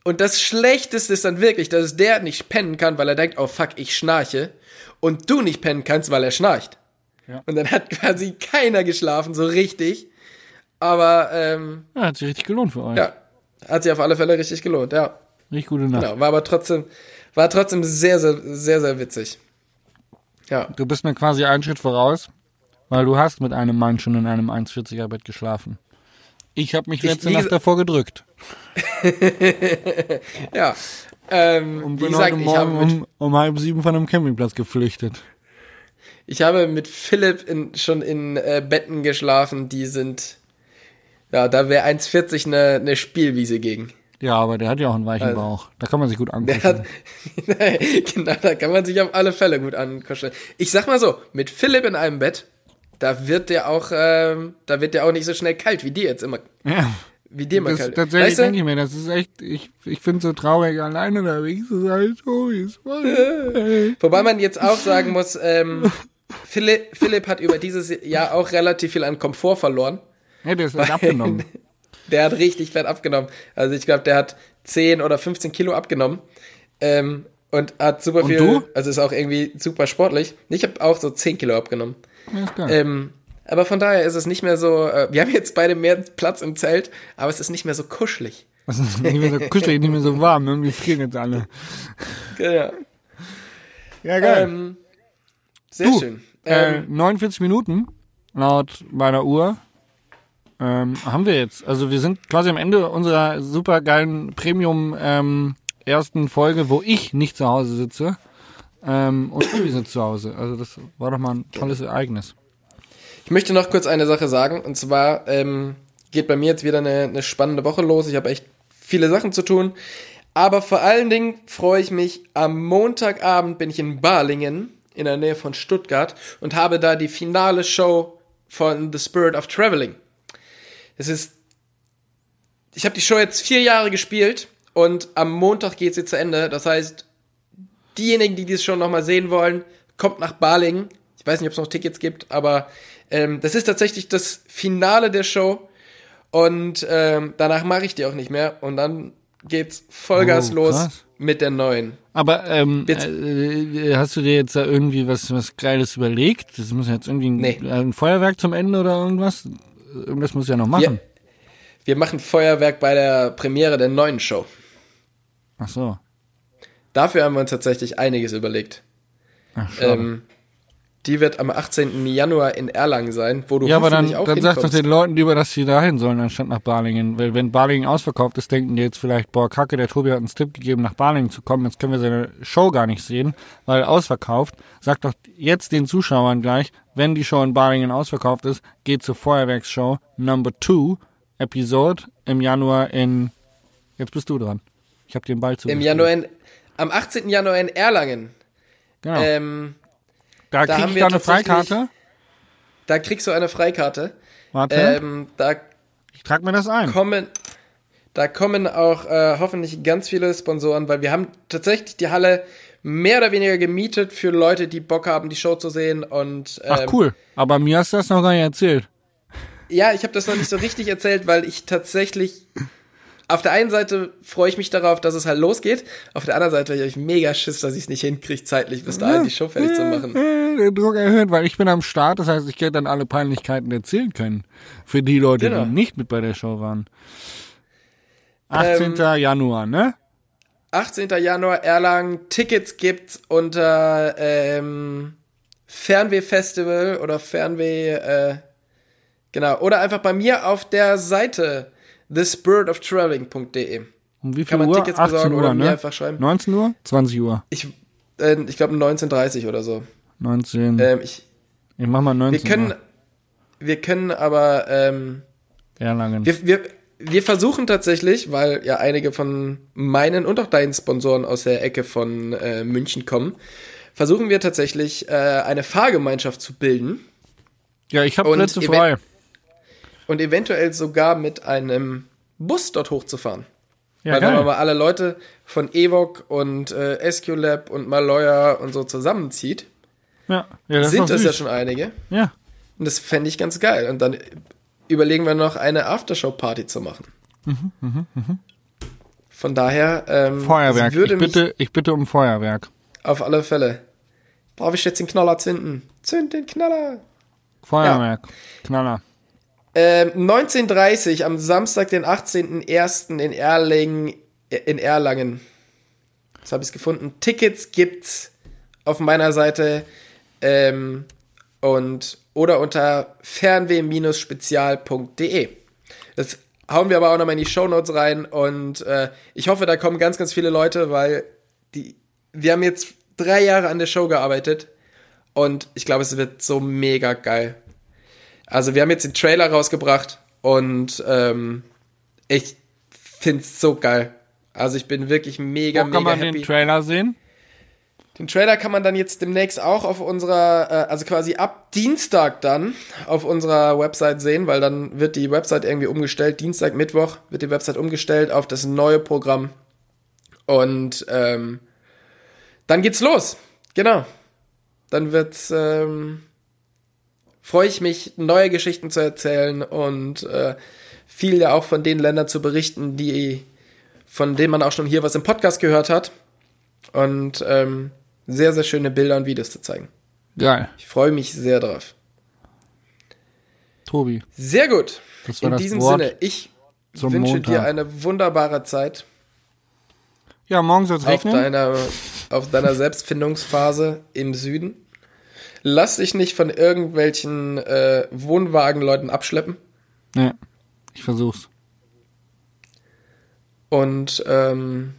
Und das Schlechteste ist dann wirklich, dass der nicht pennen kann, weil er denkt, oh fuck, ich schnarche. Und du nicht pennen kannst, weil er schnarcht. Ja. Und dann hat quasi keiner geschlafen, so richtig. Aber ähm, Ja, hat sich richtig gelohnt für euch. ja, hat sich auf alle Fälle richtig gelohnt, ja. Richtig gute Nacht. Genau, war aber trotzdem, war trotzdem sehr, sehr, sehr, sehr witzig. Ja. Du bist mir quasi einen Schritt voraus, weil du hast mit einem Mann schon in einem 1,40er Bett geschlafen. Ich habe mich Ich- letzte Nacht davor gedrückt. <laughs> Ja. Ähm, Und wie bin gesagt, heute ich habe, Morgen mit, um, um halb sieben von einem Campingplatz geflüchtet. ich habe mit Philipp in, schon in äh, Betten geschlafen, die sind, ja, da wäre 1,40 eine, eine Spielwiese gegen. Ja, aber der hat ja auch einen weichen Also, Bauch. Da kann man sich gut <laughs> hat, <laughs> genau, da kann man sich auf alle Fälle gut ankuscheln. Ich sag mal so, mit Philipp in einem Bett, da wird der auch, ähm, da wird der auch nicht so schnell kalt, wie dir jetzt immer, Ja. wie dir immer Das, kalt. tatsächlich Weißt du? denke ich mir, das ist echt, ich, ich finde so traurig, alleine unterwegs zu sein. Oh, ist voll. Wobei man jetzt auch sagen muss, ähm, Philipp, Philipp hat über dieses Jahr auch relativ viel an Komfort verloren. Ja, der ist halt abgenommen. <laughs> Der hat richtig fett abgenommen. Also ich glaube, der hat 10 oder 15 Kilo abgenommen. Ähm, und hat super Und viel, du? also ist auch irgendwie super sportlich. Ich habe auch so 10 Kilo abgenommen. Ja, geil. Ähm, aber von daher ist es nicht mehr so, äh, wir haben jetzt beide mehr Platz im Zelt, aber es ist nicht mehr so kuschelig. <laughs> Das ist nicht mehr so kuschelig, nicht mehr so warm. Irgendwie frieren jetzt alle. Ja, Ja, ähm, sehr Du, schön. äh, Ähm, 49 Minuten laut meiner Uhr ähm, haben wir jetzt. Also wir sind quasi am Ende unserer super geilen Premium ähm, ersten Folge, wo ich nicht zu Hause sitze, Ähm, und <laughs> wir sind zu Hause. Also das war doch mal ein tolles Ereignis. Ich möchte noch kurz eine Sache sagen. Und zwar ähm, geht bei mir jetzt wieder eine, eine spannende Woche los. Ich habe echt viele Sachen zu tun. Aber vor allen Dingen freue ich mich, am Montagabend bin ich in Balingen in der Nähe von Stuttgart und habe da die finale Show von The Spirit of Traveling. Es ist, ich habe die Show jetzt vier Jahre gespielt und am Montag geht sie zu Ende. Das heißt, diejenigen, die diese Show nochmal sehen wollen, kommt nach Balingen. Ich weiß nicht, ob es noch Tickets gibt, aber ähm, das ist tatsächlich das Finale der Show. Und ähm, danach mache ich die auch nicht mehr. Und dann geht's Vollgas Oh, los mit der neuen. Aber ähm, äh, hast du dir jetzt da irgendwie was was Geiles überlegt? Das muss jetzt irgendwie ein, Nee. ein Feuerwerk zum Ende oder irgendwas? Irgendwas muss ja noch machen. Wir machen Feuerwerk bei der Premiere der neuen Show. Ach so. Dafür haben wir uns tatsächlich einiges überlegt. Ach. Ähm, die wird am 18. Januar in Erlangen sein, wo du ja, aber dann, auch dann sag doch den Leuten lieber, dass sie dahin sollen, anstatt nach Balingen. Weil wenn Balingen ausverkauft ist, denken die jetzt vielleicht, boah, kacke, der Tobi hat uns Tipp gegeben, nach Balingen zu kommen. Jetzt können wir seine Show gar nicht sehen, weil ausverkauft. Sag doch jetzt den Zuschauern gleich, wenn die Show in Balingen ausverkauft ist, geht zur Feuerwerksshow Number 2 Episode im Januar in, jetzt bist du dran. Ich habe den Ball zu. Im Januar in, am 18. Januar in Erlangen. Genau. Ähm, da da krieg haben ich da eine Freikarte. da kriegst du eine Freikarte. Warte, Ähm, da ich trag mir das ein. kommen, da kommen auch äh, hoffentlich ganz viele Sponsoren, weil wir haben tatsächlich die Halle mehr oder weniger gemietet für Leute, die Bock haben, die Show zu sehen. Und ähm, Ach cool, aber mir hast du das noch gar nicht erzählt. ja, ich habe das noch nicht so richtig erzählt, weil ich tatsächlich auf der einen Seite freue ich mich darauf, dass es halt losgeht. Auf der anderen Seite habe ich mega Schiss, dass ich es nicht hinkriege, zeitlich bis dahin die Show fertig zu machen. Äh, Den Druck erhöht, weil ich bin am Start, das heißt, ich werde dann alle Peinlichkeiten erzählen können. Für die Leute, Genau. die nicht mit bei der Show waren. 18. Januar, ne? 18. Januar Erlangen. Tickets gibt's unter ähm, Fernweh Festival oder Fernweh, äh, genau, oder einfach bei mir auf der Seite thespiritoftraveling.de. Um wie viel Kann man Uhr? Tickets 18 besorgen Uhr, oder mir ne? einfach schreiben? 19 Uhr? 20 Uhr? Ich, äh, ich glaube 19.30 oder so. 19. Ähm, ich, ich mach mal 19 wir können, Uhr. wir können aber, ähm, Erlangen. wir, wir, wir versuchen tatsächlich, weil ja einige von meinen und auch deinen Sponsoren aus der Ecke von äh, München kommen, versuchen wir tatsächlich äh, eine Fahrgemeinschaft zu bilden ja, ich habe Plätze frei. Und eventuell sogar mit einem Bus dort hochzufahren. Ja, weil wenn man geil. mal alle Leute von Evoc und äh, SQLab und Maloya und so zusammenzieht, Ja, ja das sind das ja schon einige. Ja, Und das fände ich ganz geil. Und dann überlegen wir noch eine Aftershow-Party zu machen. Von daher ähm, Feuerwerk. würde Ich bitte, ich bitte um Feuerwerk. auf alle Fälle. Brauche ich jetzt den Knaller zünden? Zünd den Knaller! Feuerwerk. Knaller. Ähm, 1930 am Samstag, den 18.01. in Erlangen, in Erlangen. Das habe ich gefunden. Tickets gibt's auf meiner Seite ähm, und oder unter fernweh-spezial.de. Das hauen wir aber auch nochmal in die Shownotes rein und äh, ich hoffe, da kommen ganz, ganz viele Leute, weil die, wir haben jetzt drei Jahre an der Show gearbeitet und ich glaube, es wird so mega geil. Also wir haben jetzt den Trailer rausgebracht und ähm, ich find's so geil. Also ich bin wirklich mega, Wo mega kann man happy. den Trailer sehen? Den Trailer kann man dann jetzt demnächst auch auf unserer, äh, also quasi ab Dienstag dann auf unserer Website sehen, weil dann wird die Website irgendwie umgestellt. Dienstag, Mittwoch wird die Website umgestellt auf das neue Programm. Und ähm, dann geht's los. Genau. Dann wird's, ähm, freue ich mich, neue Geschichten zu erzählen und äh, viel ja auch von den Ländern zu berichten, die, von denen man auch schon hier was im Podcast gehört hat. Und ähm, sehr, sehr schöne Bilder und Videos zu zeigen. Geil. Ich freue mich sehr drauf. Tobi. Sehr gut. Das war In diesem Wort Sinne, ich wünsche Montag. dir eine wunderbare Zeit Ja, morgen soll es regnen. deiner, auf deiner Selbstfindungsphase im Süden. Lass dich nicht von irgendwelchen äh, Wohnwagenleuten abschleppen. Ja, ich versuch's. Und ähm,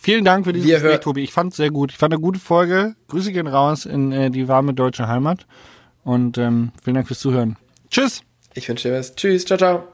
Vielen Dank für dieses Gespräch, Tobi. Ich fand es sehr gut. Ich fand eine gute Folge. Grüße gehen raus in äh, die warme deutsche Heimat. Und ähm, vielen Dank fürs Zuhören. Tschüss. Ich wünsche dir was. Tschüss, ciao, ciao.